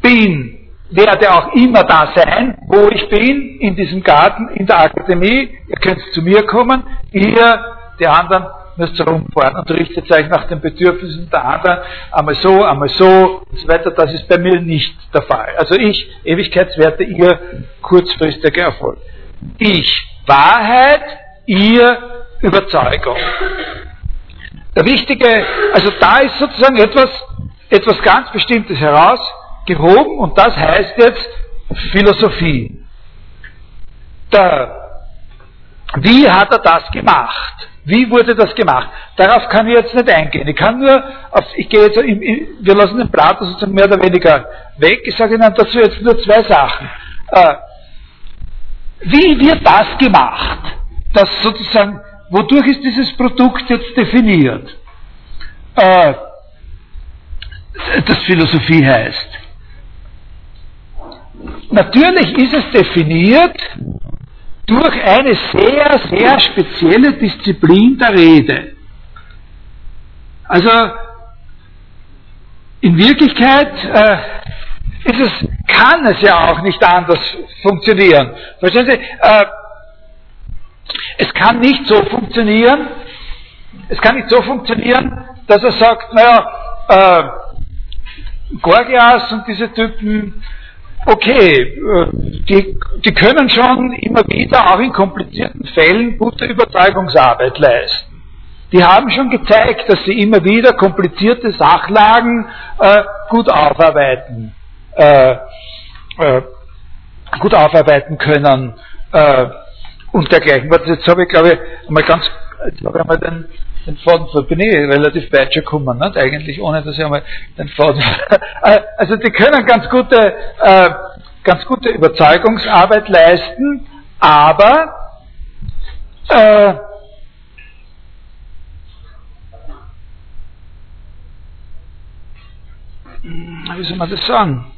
bin, werde auch immer da sein, wo ich bin, in diesem Garten, in der Akademie. Ihr könnt zu mir kommen, ihr, die anderen, müsst rumfahren und richtet euch nach den Bedürfnissen der anderen, einmal so, einmal so und so weiter. Das ist bei mir nicht der Fall. Also ich, Ewigkeitswerte, ihr, kurzfristiger Erfolg. Ich, Wahrheit, ihr, Überzeugung. Der wichtige, also da ist sozusagen etwas, etwas ganz Bestimmtes herausgehoben und das heißt jetzt Philosophie. Der, wie hat er das gemacht? Wie wurde das gemacht? Darauf kann ich jetzt nicht eingehen. Ich kann nur, auf, ich gehe jetzt, wir lassen den Plato sozusagen mehr oder weniger weg. Ich sage Ihnen dazu jetzt nur zwei Sachen. Äh, wie wird das gemacht? Das sozusagen, wodurch ist dieses Produkt jetzt definiert? Äh, das Philosophie heißt. Natürlich ist es definiert durch eine sehr, sehr spezielle Disziplin der Rede. Also in Wirklichkeit äh, ist es, kann es ja auch nicht anders funktionieren. Verstehen Sie? Äh, es kann nicht so funktionieren, es kann nicht so funktionieren, dass er sagt, naja, äh, Gorgias und diese Typen, okay, äh, die, die können schon immer wieder, auch in komplizierten Fällen, gute Überzeugungsarbeit leisten. die haben schon gezeigt, dass sie immer wieder komplizierte Sachlagen äh, gut aufarbeiten, äh, äh, gut aufarbeiten können äh, und dergleichen. Jetzt habe ich, glaube ich, mal ganz, jetzt habe ich einmal den, den Faden bin ich relativ weit schon gekommen, nicht? eigentlich, ohne dass ich einmal den Faden, äh, also die können ganz gute, äh, ganz gute Überzeugungsarbeit leisten, aber äh, wie soll man das sagen?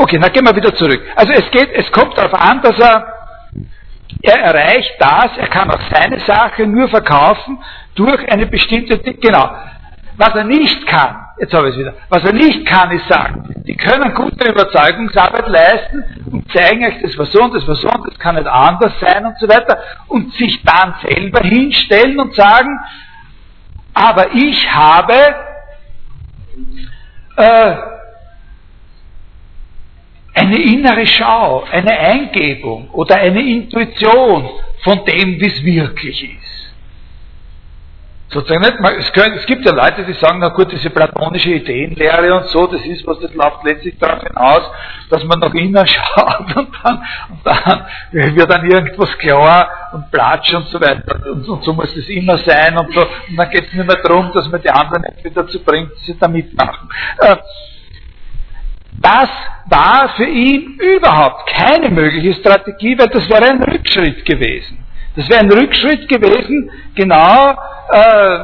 Okay, dann gehen wir wieder zurück. Also es geht, es kommt darauf an, dass er, er erreicht das, er kann auch seine Sache nur verkaufen durch eine bestimmte, genau. Was er nicht kann, jetzt habe ich es wieder, was er nicht kann, ist sagen, die können gute Überzeugungsarbeit leisten und zeigen euch, das war so und das war so und das kann nicht anders sein und so weiter und sich dann selber hinstellen und sagen, aber ich habe äh, eine innere Schau, eine Eingebung oder eine Intuition von dem, wie es wirklich ist sozusagen nicht, es, können, es, gibt ja Leute, die sagen, na gut, diese platonische Ideenlehre und so, das ist was, das läuft letztlich darauf hinaus, dass man nach innen schaut und dann, und dann wird dann irgendwas klar und platsch und so weiter. Und, und so muss es immer sein und so. Und dann geht es nicht mehr darum, dass man die anderen nicht dazu bringt, dass sie da mitmachen. Äh, das war für ihn überhaupt keine mögliche Strategie, weil das wäre ein Rückschritt gewesen. Das wäre ein Rückschritt gewesen, genau äh,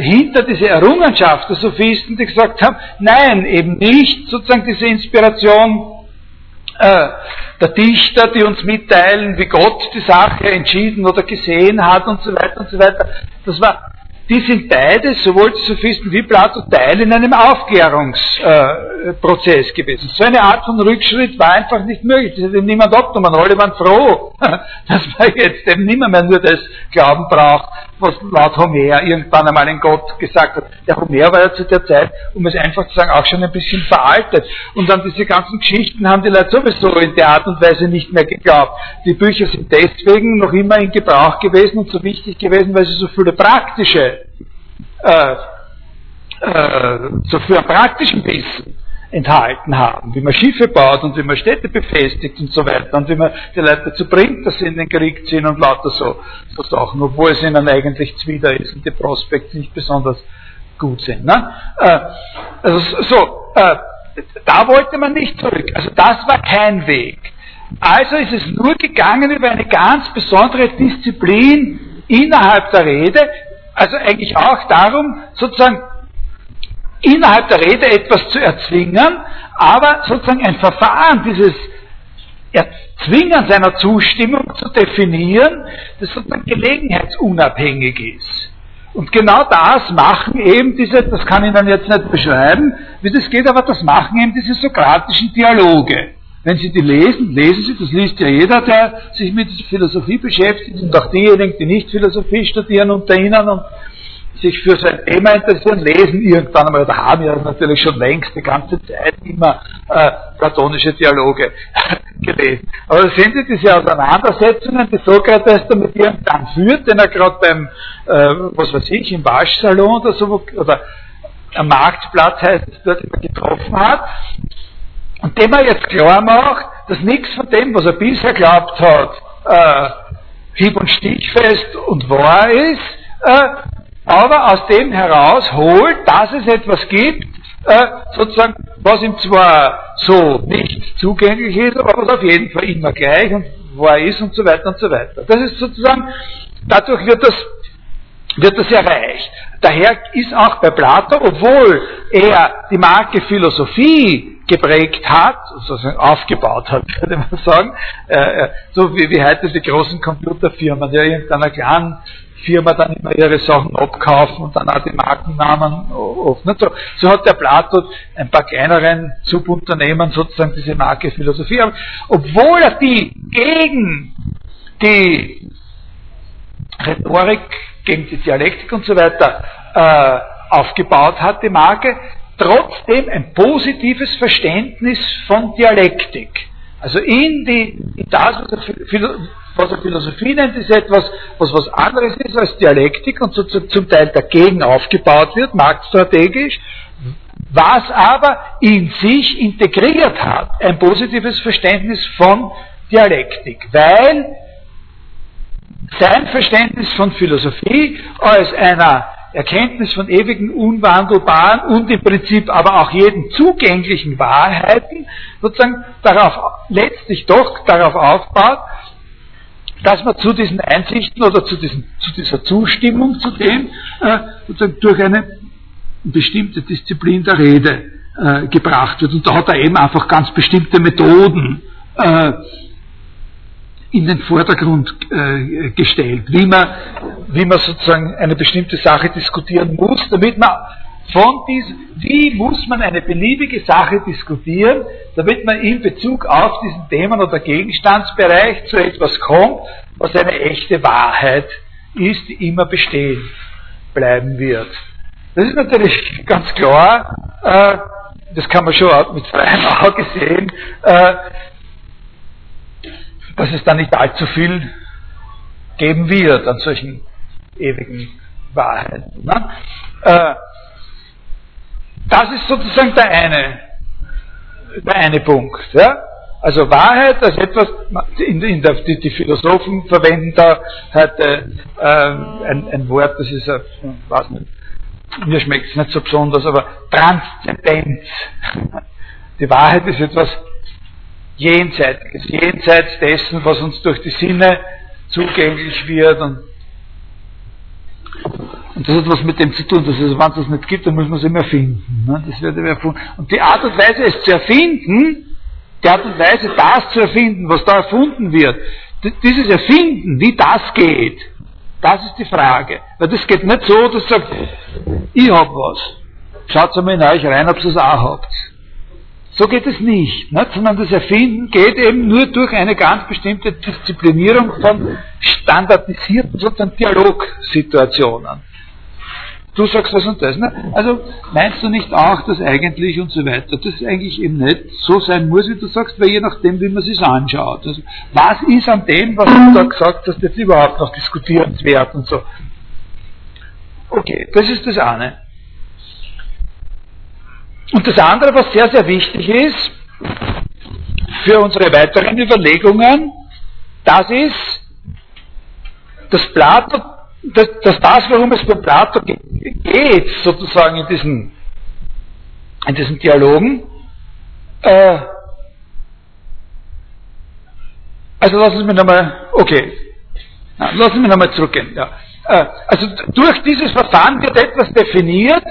hinter diese Errungenschaft der Sophisten, die gesagt haben, nein, eben nicht sozusagen diese Inspiration äh, der Dichter, die uns mitteilen, wie Gott die Sache entschieden oder gesehen hat und so weiter und so weiter. Das war die sind beide, sowohl die Sophisten wie Plato, Teil in einem Aufklärungsprozess äh, gewesen. So eine Art von Rückschritt war einfach nicht möglich. Das hat eben niemand abgenommen. Alle waren froh, dass man jetzt eben nimmer mehr nur das Glauben braucht, was laut Homer irgendwann einmal ein Gott gesagt hat. Der Homer war ja zu der Zeit, um es einfach zu sagen, auch schon ein bisschen veraltet. Und an diese ganzen Geschichten haben die Leute sowieso in der Art und Weise nicht mehr geglaubt. Die Bücher sind deswegen noch immer in Gebrauch gewesen und so wichtig gewesen, weil sie so viele praktische äh, äh, so einen praktischen Wissen enthalten haben, wie man Schiffe baut und wie man Städte befestigt und so weiter und wie man die Leute dazu bringt, dass sie in den Krieg ziehen und lauter so, so Sachen, obwohl es ihnen eigentlich zuwider ist und die Prospekte nicht besonders gut sind. Ne? Äh, also so, äh, da wollte man nicht zurück. Also das war kein Weg. Also ist es nur gegangen über eine ganz besondere Disziplin innerhalb der Rede, also eigentlich auch darum, sozusagen innerhalb der Rede etwas zu erzwingen, aber sozusagen ein Verfahren dieses Erzwingen seiner Zustimmung zu definieren, das sozusagen gelegenheitsunabhängig ist. Und genau das machen eben diese, das kann ich dann jetzt nicht beschreiben, wie das geht, aber das machen eben diese sokratischen Dialoge. Wenn Sie die lesen, lesen Sie, das liest ja jeder, der sich mit Philosophie beschäftigt und auch diejenigen, die nicht Philosophie studieren unter Ihnen und sich für sein Thema interessieren, lesen irgendwann einmal, oder haben ja natürlich schon längst die ganze Zeit immer äh, platonische Dialoge gelesen. Aber das sind diese Auseinandersetzungen, die Sokrates da mit irgendwann führt, den er gerade beim, äh, was weiß ich, im Waschsalon oder so, oder am Marktplatz heißt es dort immer getroffen hat, und dem er jetzt klar macht, dass nichts von dem, was er bisher glaubt hat, äh, hieb- und stichfest und wahr ist, äh, aber aus dem heraus holt, dass es etwas gibt, äh, sozusagen, was ihm zwar so nicht zugänglich ist, aber was auf jeden Fall immer gleich und wahr ist und so weiter und so weiter. Das ist sozusagen, dadurch wird das, wird das erreicht. Daher ist auch bei Plato, obwohl er die Marke Philosophie geprägt hat, sozusagen aufgebaut hat, könnte man sagen. Äh, äh, so wie, wie heute die großen Computerfirmen, die irgendeiner kleinen Firma dann immer ihre Sachen abkaufen und dann auch die Markennamen oft. So, so hat der Plato ein paar kleineren Subunternehmen sozusagen diese Marke Philosophie. Aber obwohl er die gegen die Rhetorik, gegen die Dialektik und so weiter äh, aufgebaut hat, die Marke, trotzdem ein positives Verständnis von Dialektik. Also in, die, in das, was er Philosophie nennt, ist etwas, was was anderes ist als Dialektik und so, zum Teil dagegen aufgebaut wird, marktstrategisch, was aber in sich integriert hat, ein positives Verständnis von Dialektik, weil sein Verständnis von Philosophie als einer Erkenntnis von ewigen, unwandelbaren und im Prinzip aber auch jeden zugänglichen Wahrheiten sozusagen darauf, letztlich doch darauf aufbaut, dass man zu diesen Einsichten oder zu, diesen, zu dieser Zustimmung zu dem äh, sozusagen durch eine bestimmte Disziplin der Rede äh, gebracht wird. Und da hat er eben einfach ganz bestimmte Methoden äh, in den Vordergrund äh, gestellt, wie man, wie man sozusagen eine bestimmte Sache diskutieren muss, damit man von diesem, wie muss man eine beliebige Sache diskutieren, damit man in Bezug auf diesen Themen oder Gegenstandsbereich zu etwas kommt, was eine echte Wahrheit ist, die immer bestehen bleiben wird. Das ist natürlich ganz klar, äh, das kann man schon mit freiem Auge sehen, äh, dass es da nicht allzu viel geben wird an solchen ewigen Wahrheiten. Ne? Äh, das ist sozusagen der eine, der eine Punkt. Ja? Also Wahrheit als etwas, in, in der, die, die, Philosophen verwenden da heute äh, ein, ein, Wort, das ist, ein, weiß nicht, mir schmeckt es nicht so besonders, aber Transzendenz. Die Wahrheit ist etwas Jenseitiges, jenseits dessen, was uns durch die Sinne zugänglich wird. Und, und das hat was mit dem zu tun, dass es, wenn es das nicht gibt, dann muss man es immer finden. Ne? Das wird erfunden. Und die Art und Weise, es zu erfinden, die Art und Weise, das zu erfinden, was da erfunden wird, dieses Erfinden, wie das geht, das ist die Frage. Weil das geht nicht so, dass sagt, ich hab was. Schaut einmal in euch rein, ob ihr es auch habt. So geht es nicht, nicht, sondern das Erfinden geht eben nur durch eine ganz bestimmte Disziplinierung von standardisierten sozusagen Dialogsituationen. Du sagst das und das. Ne? Also meinst du nicht auch, dass eigentlich und so weiter, das eigentlich eben nicht so sein muss, wie du sagst, weil je nachdem, wie man sich anschaut. Also, was ist an dem, was du da gesagt hast, jetzt überhaupt noch diskutierenswert und so? Okay, das ist das eine. Und das andere, was sehr, sehr wichtig ist für unsere weiteren Überlegungen, das ist, dass Plato, dass, dass das, worum es bei Plato geht, sozusagen in diesen, in diesen Dialogen, äh, also lassen Sie mich nochmal, okay, lassen Sie mich nochmal zurückgehen. Ja. Äh, also durch dieses Verfahren wird etwas definiert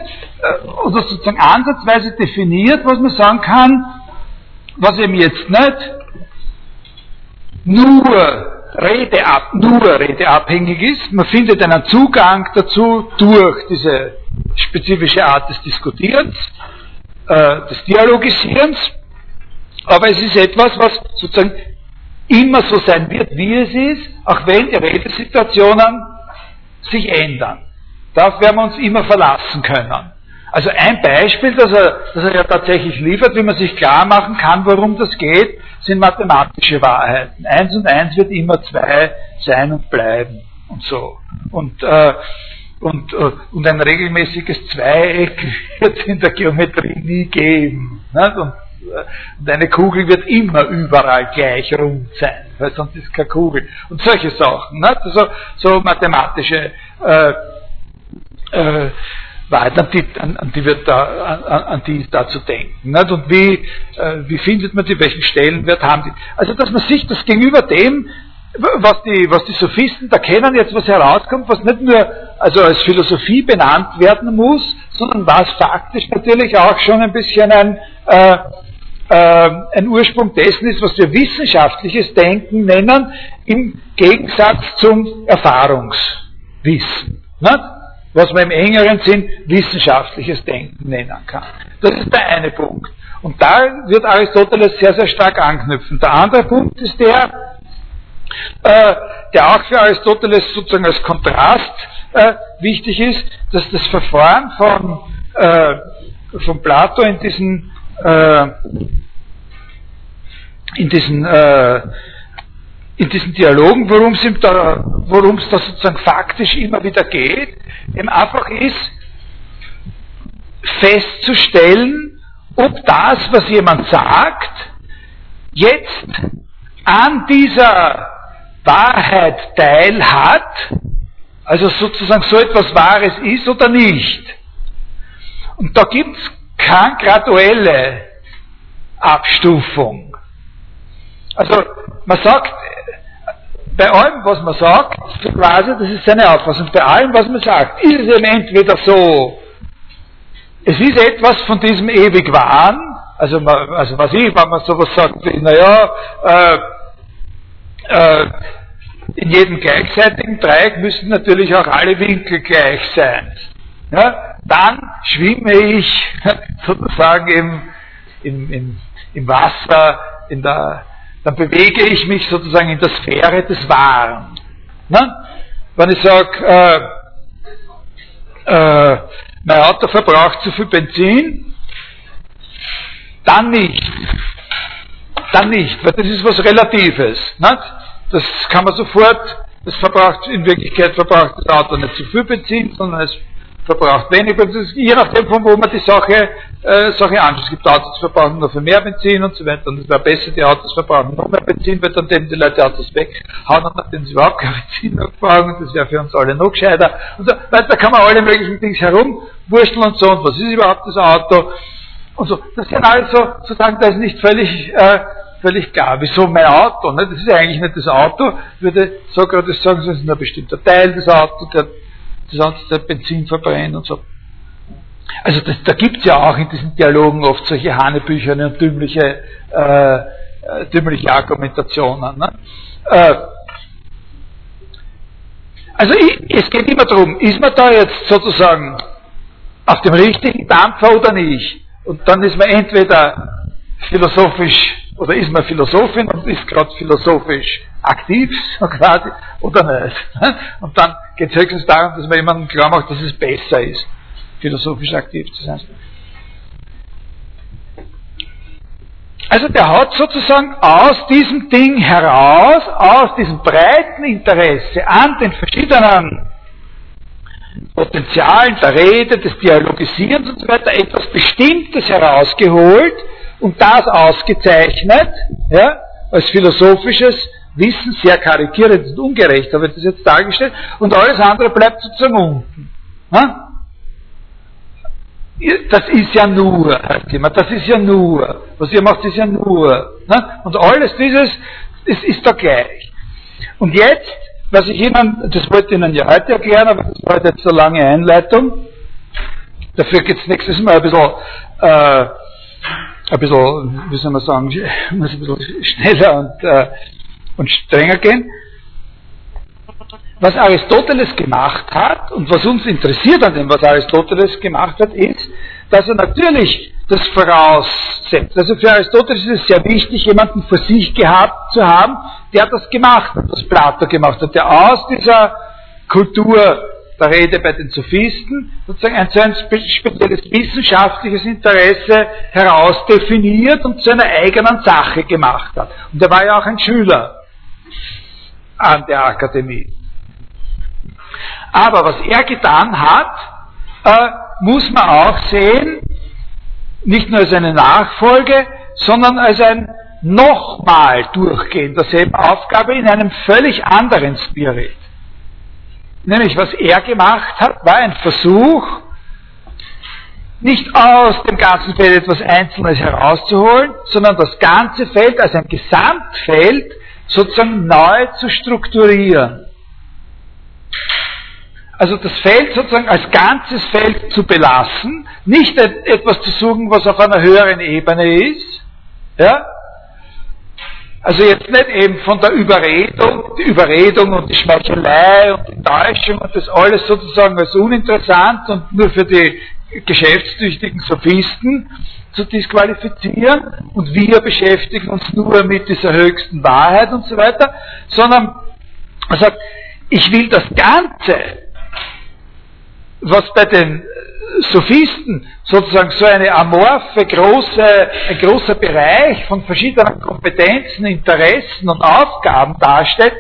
oder sozusagen ansatzweise definiert, was man sagen kann, was eben jetzt nicht nur Redeab, nur redeabhängig ist. Man findet einen Zugang dazu durch diese spezifische Art des Diskutierens, äh, des Dialogisierens. Aber es ist etwas, was sozusagen immer so sein wird, wie es ist, auch wenn die Redesituationen sich ändern. Darauf werden wir uns immer verlassen können. Also ein Beispiel, das er, das er ja tatsächlich liefert, wie man sich klar machen kann, warum das geht, sind mathematische Wahrheiten. Eins und eins wird immer zwei sein und bleiben und so. Und, äh, und, äh, und ein regelmäßiges Zweieck wird es in der Geometrie nie geben. Nicht? Und, äh, und eine Kugel wird immer überall gleich rund sein, weil sonst ist keine Kugel. Und solche Sachen. Nicht? Also, so mathematische äh, äh, Wahrheit, an die, an, an die, wird da, an, an, die da zu denken. Nicht? Und wie, äh, wie findet man die, welchen Stellenwert haben die? Also, dass man sich das gegenüber dem, was die, was die Sophisten da kennen, jetzt was herauskommt, was nicht nur also als Philosophie benannt werden muss, sondern was faktisch natürlich auch schon ein bisschen ein, äh, äh, ein Ursprung dessen ist, was wir wissenschaftliches Denken nennen, im Gegensatz zum Erfahrungswissen. Nicht? Was man im engeren Sinn wissenschaftliches Denken nennen kann. Das ist der eine Punkt. Und da wird Aristoteles sehr, sehr stark anknüpfen. Der andere Punkt ist der, äh, der auch für Aristoteles sozusagen als Kontrast äh, wichtig ist, dass das Verfahren von, äh, von Plato in diesen, äh, in diesen, äh, in diesen Dialogen, worum es da, da sozusagen faktisch immer wieder geht, eben einfach ist, festzustellen, ob das, was jemand sagt, jetzt an dieser Wahrheit teilhat, also sozusagen so etwas Wahres ist oder nicht. Und da gibt es keine graduelle Abstufung. Also man sagt, bei allem, was man sagt, so quasi, das ist seine Auffassung, bei allem, was man sagt, ist es eben entweder so, es ist etwas von diesem ewig Wahren, also, man, also was ich, wenn man sowas sagt, naja, äh, äh, in jedem gleichseitigen Dreieck müssen natürlich auch alle Winkel gleich sein. Ja, dann schwimme ich sozusagen im, im, im, im Wasser, in der, dann bewege ich mich sozusagen in der Sphäre des Wahren. Ne? Wenn ich sage, äh, äh, mein Auto verbraucht zu viel Benzin, dann nicht. Dann nicht, weil das ist was Relatives. Nicht? Das kann man sofort, das verbraucht, in Wirklichkeit verbraucht das Auto nicht zu viel Benzin, sondern es verbraucht weniger, je nachdem, von wo man die Sache, äh, Sache anschaut. Es gibt Autos, die verbrauchen nur für mehr Benzin und so weiter. Und es wäre besser, die Autos verbrauchen noch mehr Benzin, weil dann nehmen die Leute Autos weghauen und nachdem sie überhaupt kein Benzin mehr brauchen. Und das wäre für uns alle noch gescheiter. Und so weiter, da kann man alle möglichen Dinge herumwurschteln und so. Und was ist überhaupt das Auto? Und so. Das sind alles so, sozusagen, da ist nicht völlig, äh, völlig klar. Wieso mein Auto? Ne? Das ist eigentlich nicht das Auto, würde Sokrates sagen, das ist nur ein bestimmter Teil des Autos, der die ganze Zeit Benzin verbrennt und so. Also das, da gibt es ja auch in diesen Dialogen oft solche hanebücherne und dümmliche, äh, dümmliche Argumentationen. Ne? Äh, also ich, es geht immer darum, ist man da jetzt sozusagen auf dem richtigen Dampfer oder nicht? Und dann ist man entweder philosophisch oder ist man Philosophin und ist gerade philosophisch aktiv, so quasi, oder nicht. Und dann geht es höchstens darum, dass man jemandem klar macht, dass es besser ist, philosophisch aktiv zu sein. Also der hat sozusagen aus diesem Ding heraus, aus diesem breiten Interesse an den verschiedenen Potenzialen der Rede, des Dialogisierens und so weiter etwas Bestimmtes herausgeholt, und das ausgezeichnet, ja, als philosophisches Wissen, sehr karikierend und ungerecht, ich das jetzt dargestellt, und alles andere bleibt sozusagen unten. Ja? Das ist ja nur, heißt immer, das ist ja nur, was ihr macht, ist ja nur. Ne? Und alles dieses ist, ist da gleich. Und jetzt, was ich Ihnen, das wollte ich Ihnen ja heute erklären, aber das war jetzt eine lange Einleitung. Dafür geht es nächstes Mal ein bisschen äh, ein bisschen, wie soll man sagen, muss ein bisschen schneller und, äh, und strenger gehen. Was Aristoteles gemacht hat und was uns interessiert an dem, was Aristoteles gemacht hat, ist, dass er natürlich das voraussetzt. Also für Aristoteles ist es sehr wichtig, jemanden vor sich gehabt zu haben, der das gemacht hat, was Plato gemacht hat, der aus dieser Kultur der Rede bei den Sophisten sozusagen ein, spezielles wissenschaftliches Interesse herausdefiniert und zu einer eigenen Sache gemacht hat. Und er war ja auch ein Schüler an der Akademie. Aber was er getan hat, äh, muss man auch sehen, nicht nur als eine Nachfolge, sondern als ein nochmal Durchgehen derselben Aufgabe in einem völlig anderen Spirit. Nämlich was er gemacht hat, war ein Versuch, nicht aus dem ganzen Feld etwas Einzelnes herauszuholen, sondern das ganze Feld als ein Gesamtfeld sozusagen neu zu strukturieren. Also das Feld sozusagen als ganzes Feld zu belassen, nicht etwas zu suchen, was auf einer höheren Ebene ist, ja, also jetzt nicht eben von der Überredung, die Überredung und die Schmeichelei und die Täuschung und das alles sozusagen als uninteressant und nur für die geschäftstüchtigen Sophisten zu disqualifizieren und wir beschäftigen uns nur mit dieser höchsten Wahrheit und so weiter, sondern er sagt, ich will das Ganze, was bei den Sophisten sozusagen so eine amorphe, große, ein großer Bereich von verschiedenen Kompetenzen, Interessen und Aufgaben darstellt,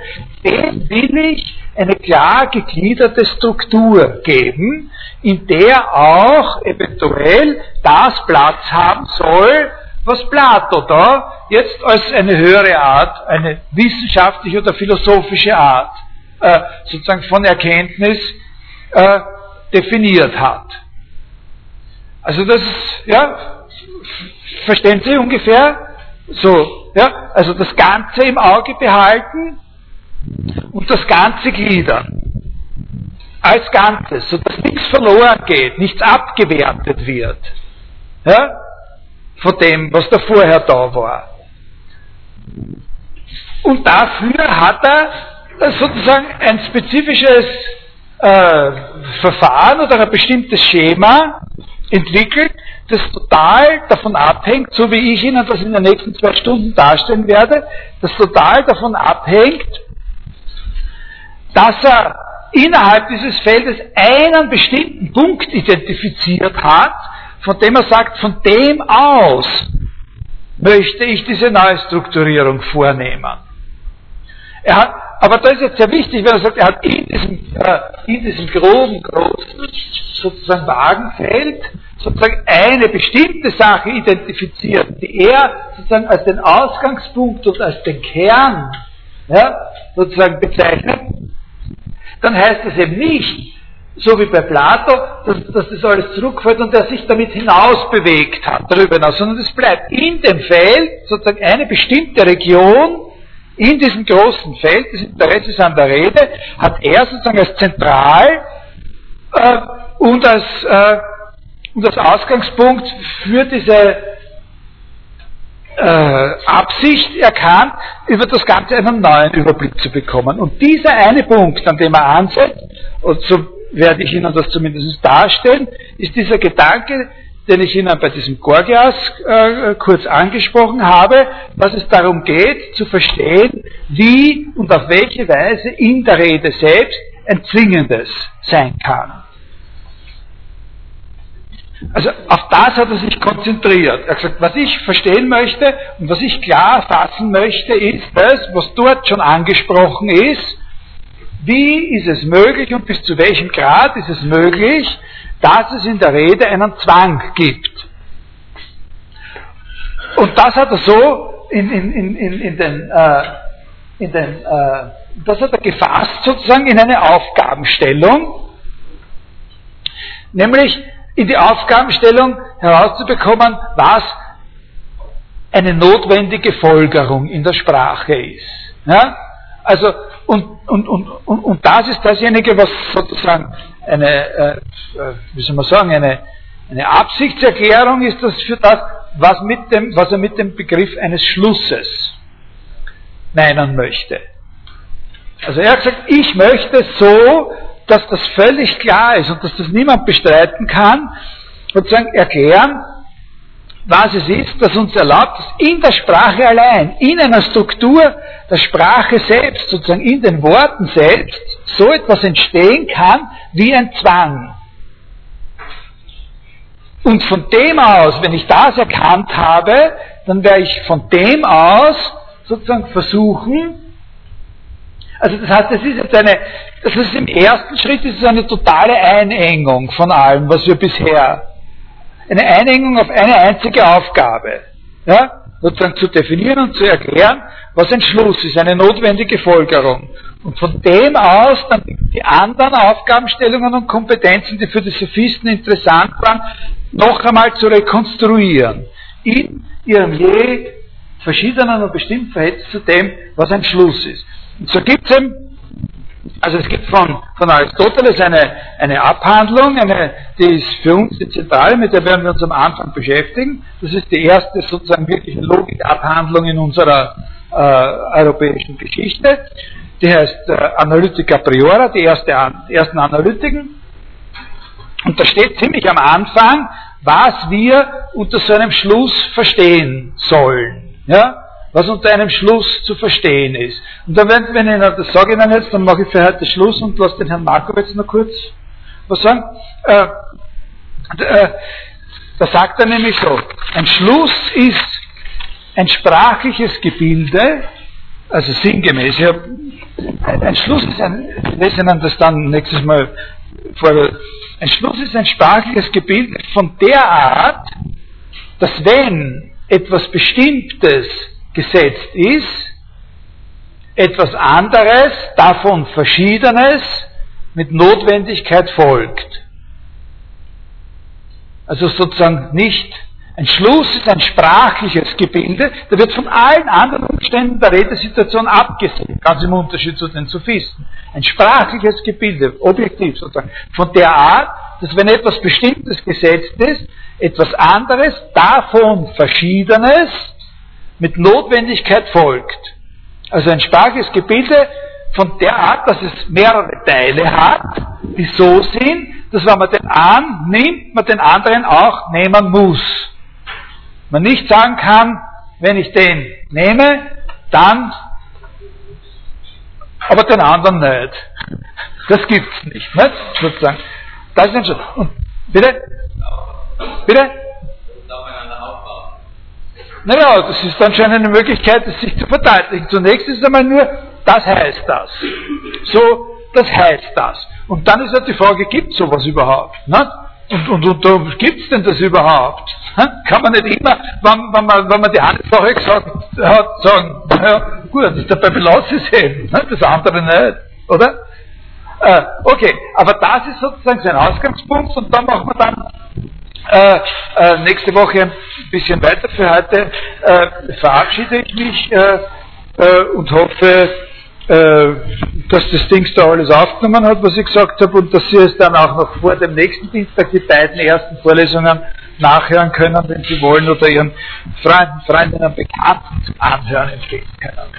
dem will ich eine klar gegliederte Struktur geben, in der auch eventuell das Platz haben soll, was Plato da jetzt als eine höhere Art, eine wissenschaftliche oder philosophische Art äh, sozusagen von Erkenntnis äh, definiert hat. Also das, ja, verstehen Sie ungefähr? So, ja, also das Ganze im Auge behalten und das Ganze gliedern. Als Ganzes, sodass nichts verloren geht, nichts abgewertet wird. Ja, von dem, was da vorher da war. Und dafür hat er sozusagen ein spezifisches äh, Verfahren oder ein bestimmtes Schema entwickelt, das total davon abhängt, so wie ich Ihnen das in den nächsten zwei Stunden darstellen werde, das total davon abhängt, dass er innerhalb dieses Feldes einen bestimmten Punkt identifiziert hat, von dem er sagt, von dem aus möchte ich diese Neustrukturierung vornehmen. Er hat, aber da ist jetzt sehr wichtig, wenn er sagt, er hat in diesem, äh, in diesem groben, großen, sozusagen Wagenfeld, sozusagen eine bestimmte Sache identifiziert, die er sozusagen als den Ausgangspunkt und als den Kern ja, sozusagen bezeichnet, dann heißt es eben nicht, so wie bei Plato, dass, dass das alles zurückfällt und er sich damit hinaus bewegt hat, darüber hinaus, sondern es bleibt in dem Feld sozusagen eine bestimmte Region, in diesem großen Feld des Interesses an der Rede, hat er sozusagen als zentral äh, und, als, äh, und als Ausgangspunkt für diese äh, Absicht erkannt, über das Ganze einen neuen Überblick zu bekommen. Und dieser eine Punkt, an dem er ansetzt, und so werde ich Ihnen das zumindest darstellen, ist dieser Gedanke, den ich Ihnen bei diesem Gorgias äh, kurz angesprochen habe, dass es darum geht, zu verstehen, wie und auf welche Weise in der Rede selbst ein Zwingendes sein kann. Also auf das hat er sich konzentriert. Er hat gesagt, was ich verstehen möchte und was ich klar fassen möchte, ist das, was dort schon angesprochen ist, wie ist es möglich und bis zu welchem Grad ist es möglich, dass es in der Rede einen Zwang gibt? Und das hat er so in, in, in, in den, äh, in den äh, das hat er gefasst sozusagen in eine Aufgabenstellung, nämlich in die Aufgabenstellung herauszubekommen, was eine notwendige Folgerung in der Sprache ist. Ja? Also und, und, und, und, und das ist dasjenige, was sozusagen eine, äh, äh, wie soll man sagen, eine, eine Absichtserklärung ist das für das, was, mit dem, was er mit dem Begriff eines Schlusses meinen möchte. Also er hat gesagt, ich möchte so, dass das völlig klar ist und dass das niemand bestreiten kann, sozusagen erklären, was es ist, das uns erlaubt, dass in der Sprache allein, in einer Struktur der Sprache selbst, sozusagen in den Worten selbst, so etwas entstehen kann wie ein Zwang. Und von dem aus, wenn ich das erkannt habe, dann werde ich von dem aus sozusagen versuchen, also das heißt, es ist jetzt eine, das ist im ersten Schritt ist es eine totale Einengung von allem, was wir bisher eine Einengung auf eine einzige Aufgabe. Ja? Sozusagen zu definieren und zu erklären, was ein Schluss ist, eine notwendige Folgerung. Und von dem aus dann die anderen Aufgabenstellungen und Kompetenzen, die für die Sophisten interessant waren, noch einmal zu rekonstruieren. In ihrem je verschiedenen und bestimmten Verhältnis zu dem, was ein Schluss ist. So gibt es eben also es gibt von, von Aristoteles eine, eine Abhandlung, eine, die ist für uns die zentrale, mit der werden wir uns am Anfang beschäftigen. Das ist die erste sozusagen wirkliche Logikabhandlung in unserer äh, europäischen Geschichte. Die heißt äh, Analytica Priora, die, erste, ersten Analytiken. Und da steht ziemlich am Anfang, was wir unter so einem Schluss verstehen sollen. Ja? Was unter einem Schluss zu verstehen ist. Und dann, wenn, wenn ich das sage Ihnen jetzt, dann mache ich für heute Schluss und lasse den Herrn Markowitz noch kurz was sagen. Äh, Äh, da sagt er nämlich so, ein Schluss ist ein sprachliches Gebilde, also sinngemäß, ja, ein Schluss ist ein, lesen wir das dann nächstes Mal vor, ein Schluss ist ein sprachliches Gebilde von der Art, dass wenn etwas Bestimmtes gesetzt ist, etwas anderes, davon Verschiedenes mit Notwendigkeit folgt. Also sozusagen nicht ein Schluss ist ein sprachliches Gebilde, da wird von allen anderen Umständen der Redesituation abgesehen, ganz im Unterschied zu den Sophisten. Ein sprachliches Gebilde, objektiv sozusagen, von der Art, dass wenn etwas Bestimmtes gesetzt ist, etwas anderes, davon Verschiedenes mit Notwendigkeit folgt. Also ein sprachliches Gebilde von der Art, dass es mehrere Teile hat, die so sind, dass wenn man den einen nimmt, man den anderen auch nehmen muss. Man nicht sagen kann, wenn ich den nehme, dann, aber den anderen nicht. Das gibt's nicht, nicht? Sozusagen. Das ist schon. Und, bitte? Bitte? Naja, das ist dann schon eine Möglichkeit, sich zu verdeutlichen. Zunächst ist einmal nur, das heißt das. So, das heißt das. Und dann ist halt die Frage, gibt es sowas überhaupt? Ne? Und, und, und gibt es denn das überhaupt? Kann man nicht immer, wenn, wenn, man, wenn man die eine Sache gesagt hat, sagen, naja, gut, dabei belasse ich es eben, das andere nicht, oder? Äh, okay, aber das ist sozusagen sein Ausgangspunkt und dann machen wir dann äh, äh, nächste Woche ein bisschen weiter. Für heute äh, verabschiede ich mich äh, äh, und hoffe, äh, dass das Ding da alles aufgenommen hat, was ich gesagt habe, und dass Sie es dann auch noch vor dem nächsten Dienstag die beiden ersten Vorlesungen nachhören können, wenn Sie wollen, oder Ihren Freunden, Freundinnen, Bekannten Anhören empfehlen können.